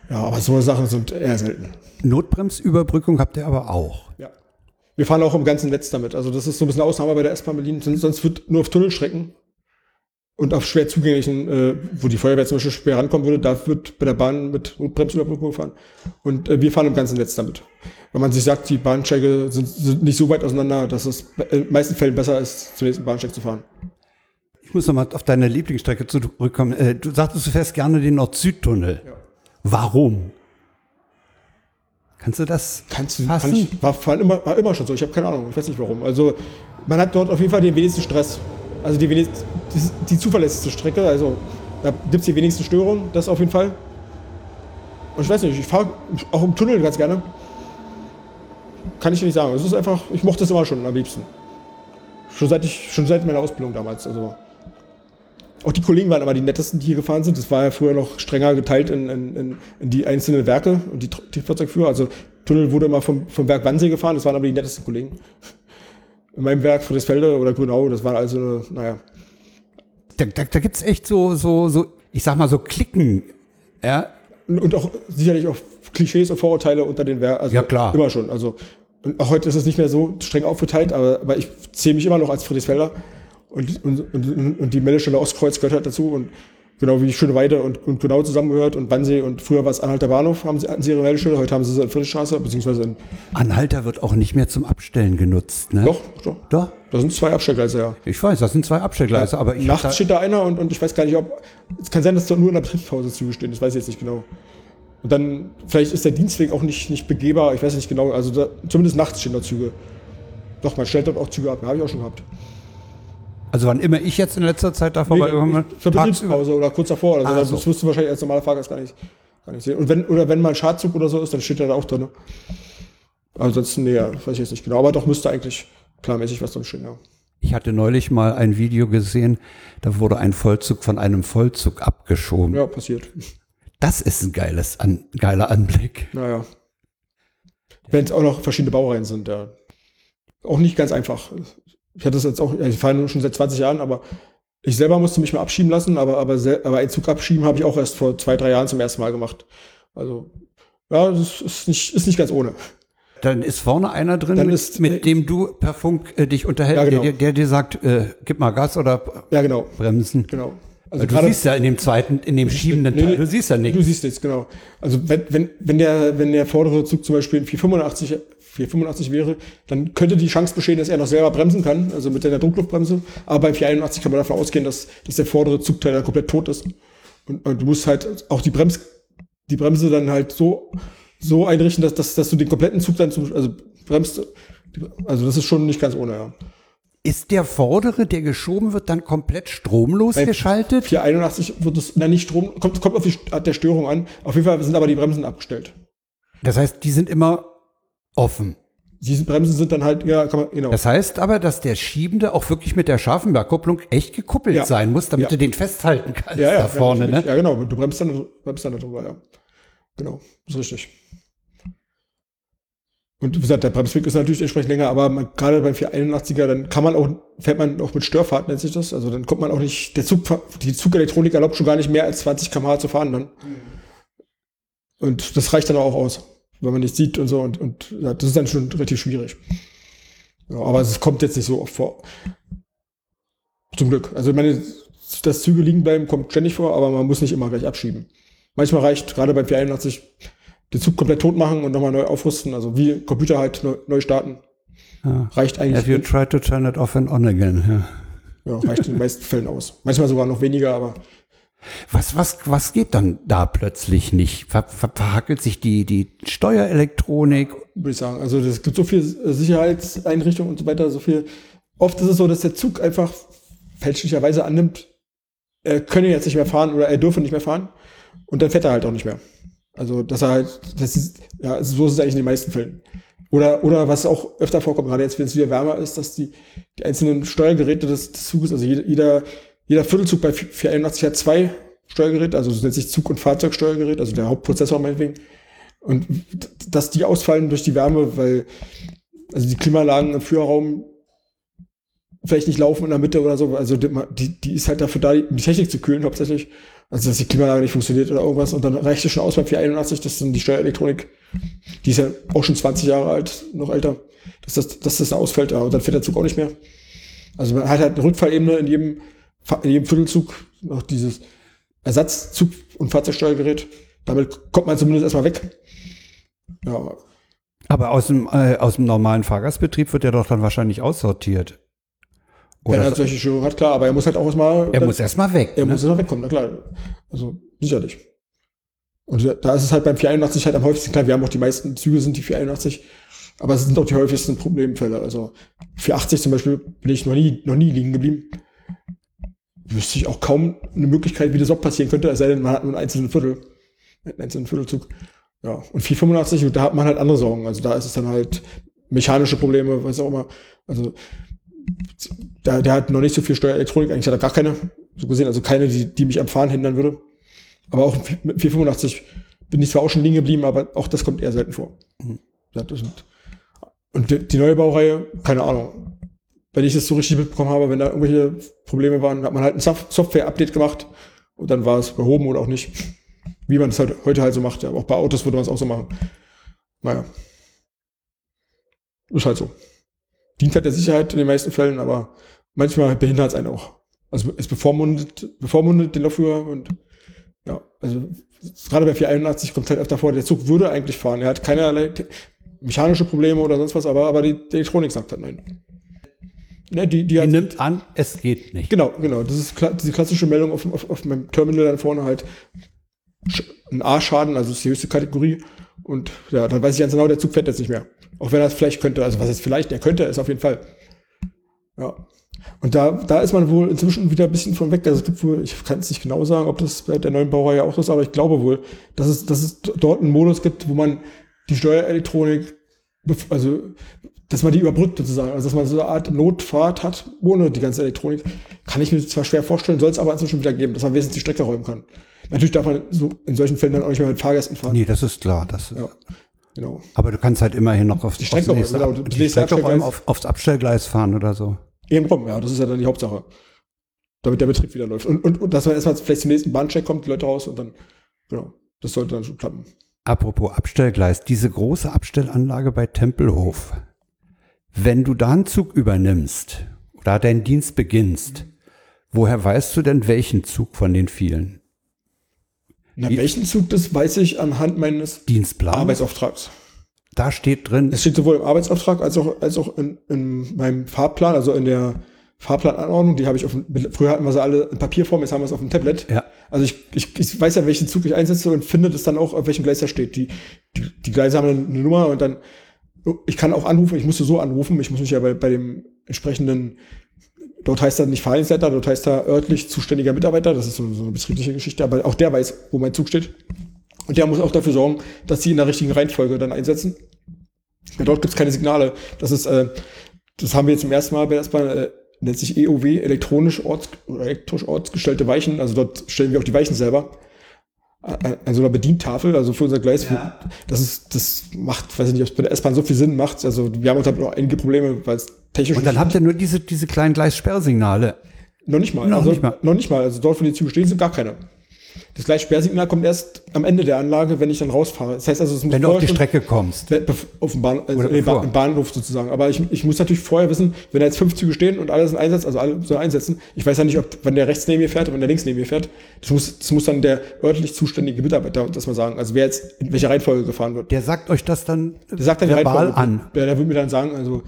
Ja, aber so Sachen sind eher selten. Notbremsüberbrückung habt ihr aber auch. Ja. Wir fahren auch im ganzen Netz damit. Also das ist so ein bisschen Ausnahme bei der S-Bahn Berlin. Sonst wird nur auf Tunnelstrecken und auf schwer zugänglichen, äh, wo die Feuerwehr zum Beispiel schwer rankommen würde, da wird bei der Bahn mit Notbremsüberbrückung gefahren. Und äh, wir fahren im ganzen Netz damit. Wenn man sich sagt, die Bahnsteige sind, sind nicht so weit auseinander, dass es in den meisten Fällen besser ist, zum nächsten Bahnsteig zu fahren. Ich muss nochmal auf deine Lieblingsstrecke zurückkommen. Äh, du sagtest, du fährst gerne den Nord-Süd-Tunnel. Ja. Warum? Kannst du das Kannst du, fassen? kann ich, war, war, immer, war immer schon so. Ich habe keine Ahnung. Ich weiß nicht warum. Also man hat dort auf jeden Fall den wenigsten Stress. Also die, die, zuverlässigste Strecke. Also da gibt es die wenigsten Störungen. Das auf jeden Fall. Und ich weiß nicht. Ich fahre auch im Tunnel ganz gerne. Kann ich nicht sagen. Es ist einfach. Ich mochte es immer schon am liebsten. Schon seit ich schon seit meiner Ausbildung damals. Also auch die Kollegen waren aber die nettesten, die hier gefahren sind. Das war ja früher noch strenger geteilt in, in, in, die einzelnen Werke und die, die Fahrzeugführer. Also Tunnel wurde immer vom, vom Werk Wannsee gefahren, das waren aber die nettesten Kollegen. In meinem Werk Friedrichsfelde oder Grünau, das war also, naja. Da, da, da gibt's echt so, so, so, ich sag mal so Klicken. Ja, Und, auch sicherlich auch Klischees und Vorurteile unter den Werken. Also Ja, klar. Immer schon. Also und auch heute ist es nicht mehr so streng aufgeteilt, aber, aber ich zähle mich immer noch als Friedrichsfelder. Und, und, und, und die Meldestelle Ostkreuz gehört halt dazu. Und genau wie Schöneweide und, und Grünau zusammengehört und Wannsee und früher war es Anhalter Bahnhof, haben sie, hatten sie ihre Meldestelle, heute haben sie sie in Friedrichstraße, beziehungsweise in, Anhalter wird auch nicht mehr zum Abstellen genutzt, ne? doch, doch. Doch. Da sind zwei Abstellgleise, ja. Ich weiß, das sind zwei Abstellgleise, aber ich Nachts steht da einer und, und ich weiß gar nicht, ob. Es kann sein, dass da nur in der Betriebspause zugestehen, das weiß ich jetzt nicht genau. Und dann, vielleicht ist der Dienstweg auch nicht, nicht begehbar, ich weiß nicht genau. Also da, zumindest nachts stehen da Züge. Doch, man stellt dort auch Züge ab, habe ich auch schon gehabt. Also wann immer ich jetzt in letzter Zeit da vorbeigekommen bin, für tagsüber- Betriebspause oder kurz davor. Also Ah, das, so. wirst du wahrscheinlich als normaler Fahrgast gar nicht, gar nicht sehen. Und wenn, oder wenn mal ein Schadzug oder so ist, dann steht er da auch drin. Ansonsten, nee, ja, weiß ich jetzt nicht genau. Aber doch müsste eigentlich planmäßig was drin stehen, ja. Ich hatte neulich mal ein Video gesehen, da wurde ein Vollzug von einem Vollzug abgeschoben. Ja, passiert. Das ist ein geiles, an, geiler Anblick. Naja. Wenn es auch noch verschiedene Baureihen sind, ja. Auch nicht ganz einfach. Ich hatte das jetzt auch, ich fahre schon seit 20 Jahren, aber ich selber musste mich mal abschieben lassen, aber, aber, aber einen Zug abschieben habe ich auch erst vor zwei, drei Jahren zum ersten Mal gemacht. Also, ja, das ist nicht, ist nicht ganz ohne. Dann ist vorne einer drin, mit, ist- mit dem du per Funk äh, dich unterhältst, Ja, genau. der, der dir sagt, äh, gib mal Gas oder Ja, genau, bremsen. genau. Also du siehst ja in dem zweiten, in dem schiebenden Nee, Teil, du siehst ja Du nichts. siehst nichts, genau. Also wenn, wenn, wenn, der, wenn der vordere Zug zum Beispiel in 485, 485 wäre, dann könnte die Chance bestehen, dass er noch selber bremsen kann, also mit der Druckluftbremse. Aber bei 481 kann man davon ausgehen, dass, dass der vordere Zugteil dann komplett tot ist. Und, und du musst halt auch die Brems, die Bremse dann halt so, so einrichten, dass, dass, dass du den kompletten Zug dann zum, also bremst. Also das ist schon nicht ganz ohne, ja. Ist der vordere, der geschoben wird, dann komplett stromlos Bei geschaltet? 481 wird es, na nicht Strom, kommt, kommt auf die Art der Störung an. Auf jeden Fall sind aber die Bremsen abgestellt. Das heißt, die sind immer offen. Diese Bremsen sind dann halt, ja, kann man, genau. Das heißt aber, dass der Schiebende auch wirklich mit der scharfen Bergkupplung echt gekuppelt Ja. sein muss, damit Ja. du den festhalten kannst ja, ja, da vorne. ja, ne? ja, genau. Du bremst dann, bremst dann darüber, ja. Genau, ist richtig. Und wie gesagt, der Bremsweg ist natürlich entsprechend länger, aber man, gerade beim 481er, dann kann man auch, fährt man auch mit Störfahrt, nennt sich das. Also dann kommt man auch nicht, der Zug, die Zugelektronik erlaubt schon gar nicht mehr als 20 km/h zu fahren dann. Und das reicht dann auch aus, wenn man nicht sieht und so. Und, und das ist dann schon relativ schwierig. Ja, aber es kommt jetzt nicht so oft vor. Zum Glück. Also ich meine, dass Züge liegen bleiben, kommt ständig vor, aber man muss nicht immer gleich abschieben. Manchmal reicht, gerade beim 481, den Zug komplett tot machen und nochmal neu aufrüsten. Also wie Computer halt neu, neu starten. Ja. Reicht Have you eigentlich. tried to turn it off and on again? Ja. Ja, reicht in den meisten Fällen aus. Manchmal sogar noch weniger, aber Was, was, was geht dann da plötzlich nicht? Ver, ver, verhackelt sich die, die Steuerelektronik? würde ich sagen. Also es gibt so viel Sicherheitseinrichtungen und so weiter, so viel. Oft ist es so, dass der Zug einfach fälschlicherweise annimmt, er könne jetzt nicht mehr fahren oder er dürfe nicht mehr fahren und dann fährt er halt auch nicht mehr. Also dass er halt, das ist, ja, so ist es eigentlich in den meisten Fällen. Oder, oder was auch öfter vorkommt, gerade jetzt, wenn es wieder wärmer ist, dass die, die einzelnen Steuergeräte des, des Zuges, also jeder, jeder, jeder Viertelzug bei 481 hat zwei Steuergeräte, also sich Zug- und Fahrzeugsteuergerät, also der Hauptprozessor meinetwegen. Und dass die ausfallen durch die Wärme, weil also die Klimaanlagen im Führerraum vielleicht nicht laufen in der Mitte oder so. Also die, die ist halt dafür da, die Technik zu kühlen hauptsächlich. Also dass die Klimaanlage nicht funktioniert oder irgendwas. Und dann reicht es schon aus bei 481, dass dann die Steuerelektronik, die ist ja auch schon 20 Jahre alt, noch älter, dass das, dass das ausfällt. Ja, und dann fährt der Zug auch nicht mehr. Also man hat halt eine Rückfallebene in jedem, jedem Viertelzug noch dieses Ersatzzug- und Fahrzeugsteuergerät. Damit kommt man zumindest erstmal weg. Ja, Aber aus dem, äh, aus dem normalen Fahrgastbetrieb wird der doch dann wahrscheinlich aussortiert. Oder er solche Störungen hat, klar, aber er muss halt auch erstmal. er muss erstmal weg. Er ne? muss erstmal wegkommen, na klar. Also, sicherlich. Und da ist es halt beim 481 halt am häufigsten, klar, wir haben auch die meisten Züge sind die 481, aber es sind auch die häufigsten Problemfälle. Also 480 zum Beispiel bin ich noch nie, noch nie liegen geblieben. Wüsste ich auch kaum eine Möglichkeit, wie das auch passieren könnte, es sei denn, man hat nur einen einzelnen Viertel, einen einzelnen Viertelzug. Ja, und 485, und da hat man halt andere Sorgen. Also da ist es dann halt mechanische Probleme, was auch immer. Also da, der hat noch nicht so viel Steuerelektronik, eigentlich hat er gar keine, so gesehen, also keine, die, die mich am Fahren hindern würde. Aber auch mit 485 bin ich zwar auch schon liegen geblieben, aber auch das kommt eher selten vor. Sind, und die neue Baureihe, keine Ahnung. Wenn ich das so richtig mitbekommen habe, wenn da irgendwelche Probleme waren, hat man halt ein Sof- Software-Update gemacht und dann war es behoben oder auch nicht. Wie man es halt heute halt so macht. Ja, auch bei Autos würde man es auch so machen. Naja. Ist halt so. Dient halt der Sicherheit in den meisten Fällen, aber manchmal behindert es einen auch. Also es bevormundet, bevormundet den Lokführer und ja, also gerade bei 481 kommt halt öfter vor, der Zug würde eigentlich fahren. Er hat keinerlei mechanische Probleme oder sonst was, aber, aber die Elektronik sagt halt nein. Ne, die, die Die hat, nimmt an, es geht nicht. Genau, genau. Das ist kla diese klassische Meldung auf, auf, auf meinem Terminal dann vorne halt ein A-Schaden, also ist die höchste Kategorie. Und ja, dann weiß ich ganz genau, der Zug fährt jetzt nicht mehr. Auch wenn er es vielleicht könnte. Also was jetzt vielleicht, er könnte es auf jeden Fall. Ja. Und da, da ist man wohl inzwischen wieder ein bisschen von weg. Also es gibt wohl, ich kann es nicht genau sagen, ob das bei der neuen Baureihe auch so ist, aber ich glaube wohl, dass es, dass es dort einen Modus gibt, wo man die Steuerelektronik, also dass man die überbrückt sozusagen, also dass man so eine Art Notfahrt hat, ohne die ganze Elektronik, kann ich mir zwar schwer vorstellen, soll es aber inzwischen wieder geben, dass man wesentlich die Strecke räumen kann. Natürlich darf man so in solchen Fällen dann auch nicht mehr mit Fahrgästen fahren. Nee, das ist klar. Das Ja, genau. Aber du kannst halt immerhin noch auf die Strecke räumen, genau, die die Strecke Abstellgleis. auf, aufs Abstellgleis fahren oder so. Eben rum, ja, das ist ja dann die Hauptsache. Damit der Betrieb wieder läuft. Und, und, und dass man erstmal vielleicht zum nächsten Bahncheck kommt, die Leute raus und dann, genau, das sollte dann schon klappen. Apropos Abstellgleis, diese große Abstellanlage bei Tempelhof. Wenn du da einen Zug übernimmst oder deinen Dienst beginnst, woher weißt du denn welchen Zug von den vielen? Na, welchen Zug das weiß ich anhand meines Dienstplan? Arbeitsauftrags. Da steht drin, Es steht sowohl im Arbeitsauftrag als auch, als auch in, in meinem Fahrplan, also in der Fahrplananordnung, die habe ich auf dem, früher hatten wir sie alle in Papierform, jetzt haben wir es auf dem Tablet. ja, Also ich, ich, ich weiß ja, welchen Zug ich einsetze und finde das dann auch, auf welchem Gleis er steht. Die, die, die Gleise haben eine Nummer und dann, ich kann auch anrufen, ich musste so anrufen, ich muss mich ja bei, bei dem entsprechenden, dort heißt er nicht Fahrdienstleiter, dort heißt er örtlich zuständiger Mitarbeiter, das ist so, so eine betriebliche Geschichte, aber auch der weiß, wo mein Zug steht. Und der muss auch dafür sorgen, dass sie in der richtigen Reihenfolge dann einsetzen. Ja, dort gibt es keine Signale. Das ist, äh, das haben wir jetzt zum ersten Mal bei der S-Bahn, äh, nennt sich EOW, elektronisch orts, oder elektrisch ortsgestellte Weichen. Also dort stellen wir auch die Weichen selber. An so einer Bedientafel, also für unser Gleis. Ja. Das ist, das macht, weiß ich nicht, ob es bei der S-Bahn so viel Sinn macht. Also wir haben uns halt noch einige Probleme, weil es technisch und dann habt ihr nur diese, diese kleinen Gleissperrsignale. noch nicht mal. Noch also, nicht mal. Noch nicht mal. Also dort, wo die Züge stehen, sind gar keine. Das gleiche Sperrsignal kommt erst am Ende der Anlage, wenn ich dann rausfahre. Das heißt also, es muss Wenn du auf die Strecke kommst. Auf dem Bahn, also nee, ba Bahnhof sozusagen. Aber ich, ich muss natürlich vorher wissen, wenn da jetzt fünf Züge stehen und alle sind Einsatz, also alle so einsetzen, ich weiß ja nicht, ob wenn der rechts neben mir fährt und wenn der links neben mir fährt. Das muss, das muss dann der örtlich zuständige Mitarbeiter das mal sagen. Also wer jetzt in welcher Reihenfolge gefahren wird. Der sagt euch das dann Der sagt dann die verbal Reihenfolge. an. Der, der wird mir dann sagen, also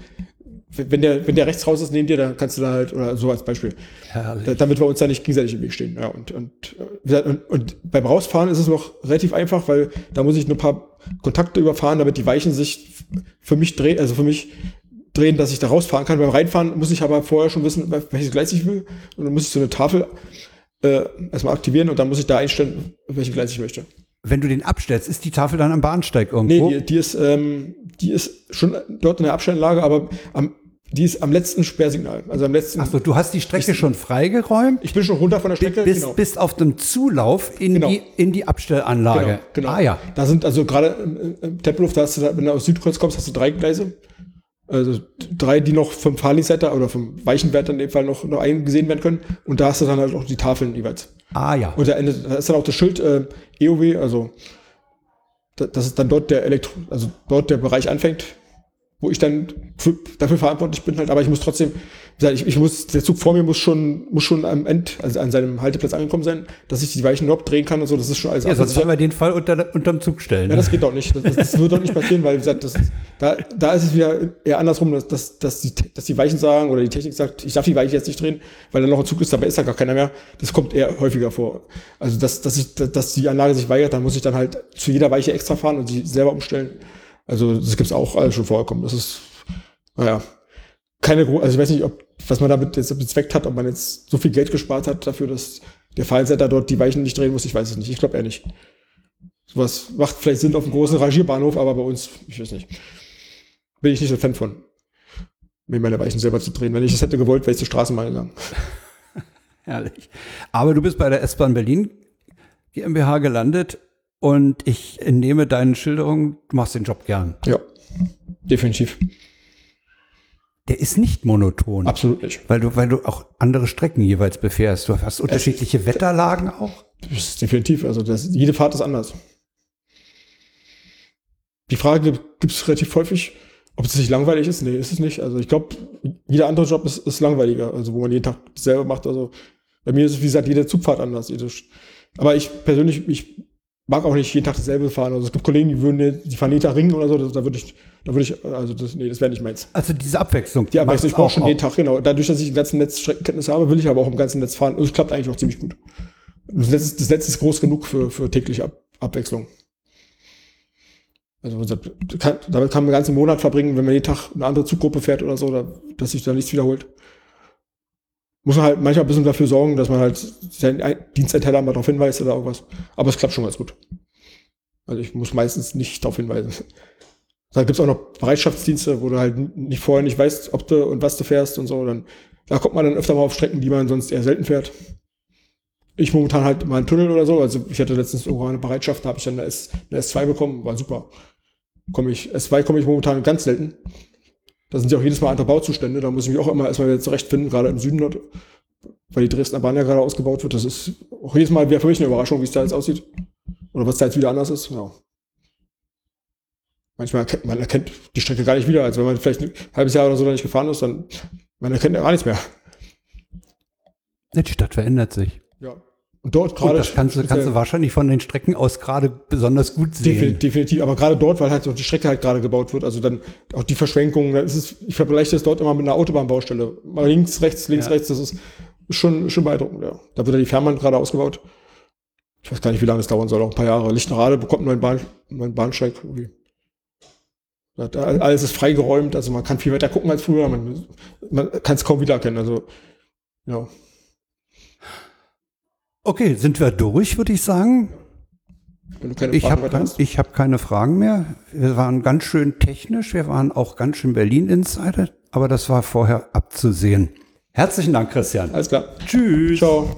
wenn der, wenn der rechts raus ist neben dir, dann kannst du da halt, oder so als Beispiel. Herrlich. Da, damit wir uns da nicht gegenseitig im Weg stehen. Ja, und, und, und, und beim Rausfahren ist es noch relativ einfach, weil da muss ich nur ein paar Kontakte überfahren, damit die Weichen sich für mich drehen, also für mich drehen, dass ich da rausfahren kann. Beim Reinfahren muss ich aber vorher schon wissen, welches Gleis ich will. Und dann muss ich so eine Tafel äh, erstmal aktivieren und dann muss ich da einstellen, welche Gleis ich möchte. Wenn du den abstellst, ist die Tafel dann am Bahnsteig irgendwo? Nee, die, die ist, ähm, die ist schon dort in der Abstellanlage, aber am, die ist am letzten Sperrsignal. Also am letzten. Achso, du hast die Strecke schon freigeräumt, Ich bin schon runter von der Strecke. bist, genau. bist auf dem Zulauf in, Genau. die, in die Abstellanlage. Genau, genau. Ah ja. Da sind also gerade im, im Tempelhof, da hast du, wenn du aus Südkreuz kommst, hast du drei Gleise. Also drei, die noch vom Fahrdienstleiter oder vom Weichenwärter in dem Fall noch, noch eingesehen werden können. Und da hast du dann halt auch die Tafeln jeweils. Ah ja. Und da, endet, da ist dann auch das Schild äh, EOW, also da, das ist dann dort der Elektro, also dort der Bereich anfängt. Wo ich dann für, dafür verantwortlich bin halt, aber ich muss trotzdem, ich, ich muss, der Zug vor mir muss schon, muss schon am End, also an seinem Halteplatz angekommen sein, dass ich die Weichen überhaupt drehen kann und so, das ist schon alles. Ja, sonst werden wir den Fall unter, unterm Zug stellen. Ja, das geht doch nicht. Das, das wird doch nicht passieren, weil, wie gesagt, das, da, da ist es wieder eher andersrum, dass, dass, dass, die, dass die Weichen sagen oder die Technik sagt, ich darf die Weiche jetzt nicht drehen, weil da noch ein Zug ist, dabei ist da gar keiner mehr. Das kommt eher häufiger vor. Also, dass, dass ich, dass die Anlage sich weigert, dann muss ich dann halt zu jeder Weiche extra fahren und sie selber umstellen. Also, das gibt's auch alles schon vorkommen. Das ist, naja, keine, also ich weiß nicht, ob, was man damit jetzt bezweckt hat, ob man jetzt so viel Geld gespart hat dafür, dass der Fallsetter dort die Weichen nicht drehen muss, ich weiß es nicht. Ich glaube eher nicht. Sowas macht vielleicht Sinn auf einem großen Rangierbahnhof, aber bei uns, ich weiß nicht. Bin ich nicht so Fan von, mir meine Weichen selber zu drehen. Wenn ich das hätte gewollt, wäre ich zur Straßenbahn gegangen. Herrlich. Aber du bist bei der S-Bahn Berlin GmbH gelandet und ich entnehme deinen Schilderungen, du machst den Job gern. Ja, definitiv der ist nicht monoton. Absolut nicht. Weil du, weil du auch andere Strecken jeweils befährst. Du hast unterschiedliche es, Wetterlagen auch. Das ist definitiv. Also das, jede Fahrt ist anders. Die Frage gibt es relativ häufig, ob es nicht langweilig ist. Nee, ist es nicht. Also ich glaube, jeder andere Job ist, ist langweiliger. Also wo man jeden Tag selber macht. Also bei mir ist es, wie gesagt, jede Zugfahrt anders. Aber ich persönlich, ich mag auch nicht jeden Tag dasselbe fahren. Also es gibt Kollegen, die würden, die fahren jeden Tag Ringen oder so, da würde ich, da würde ich, also das, nee, das wäre nicht meins. Also diese Abwechslung. Die Abwechslung, ich brauche schon jeden Tag, genau. Dadurch, dass ich im ganzen Netz Streckenkenntnisse habe, will ich aber auch im ganzen Netz fahren. Und es klappt eigentlich auch ziemlich gut. Das Netz, das Netz ist groß genug für, für tägliche Ab Abwechslung. Also damit kann man einen ganzen Monat verbringen, wenn man jeden Tag eine andere Zuggruppe fährt oder so, da, dass sich da nichts wiederholt muss man halt manchmal ein bisschen dafür sorgen, dass man halt seinen Diensteinteller mal darauf hinweist oder irgendwas. Aber es klappt schon ganz gut. Also ich muss meistens nicht darauf hinweisen. Da gibt's auch noch Bereitschaftsdienste, wo du halt nicht vorher nicht weißt, ob du und was du fährst und so. Dann, da kommt man dann öfter mal auf Strecken, die man sonst eher selten fährt. Ich momentan halt mal einen Tunnel oder so. Also ich hatte letztens irgendwo eine Bereitschaft, da habe ich dann eine, S, eine S2 bekommen, war super. Komme ich, S2 komme ich momentan ganz selten. Da sind ja auch jedes Mal andere Bauzustände. Da muss ich mich auch immer erstmal wieder zurechtfinden, gerade im Süden dort, weil die Dresdner Bahn ja gerade ausgebaut wird. Das ist auch jedes Mal wieder für mich eine Überraschung, wie es da jetzt aussieht. Oder was da jetzt wieder anders ist. Ja. Manchmal erkennt man erkennt die Strecke gar nicht wieder. Also wenn man vielleicht ein halbes Jahr oder so da nicht gefahren ist, dann man erkennt ja gar nichts mehr. Die Stadt verändert sich. Ja. Und dort gerade. Das kannst du, kannst du wahrscheinlich von den Strecken aus gerade besonders gut sehen. Definitiv, aber gerade dort, weil halt so die Strecke halt gerade gebaut wird, also dann auch die Verschwenkungen, da ist es, ich vergleiche das dort immer mit einer Autobahnbaustelle. Mal links, rechts, links, ja. rechts, das ist schon, schon beeindruckend, ja. Da wird ja die Fährmann gerade ausgebaut. Ich weiß gar nicht, wie lange es dauern soll, auch ein paar Jahre. Lichtenrade bekommt einen neuen, Bahn, einen neuen Bahnsteig irgendwie. Alles ist freigeräumt, also man kann viel weiter gucken als früher, man, man kann es kaum wiedererkennen, also, ja. Okay, sind wir durch, würde ich sagen. ich habe hab keine Fragen mehr. Wir waren ganz schön technisch, wir waren auch ganz schön Berlin-Insider, aber das war vorher abzusehen. Herzlichen Dank, Christian. Alles klar. Tschüss. Ciao.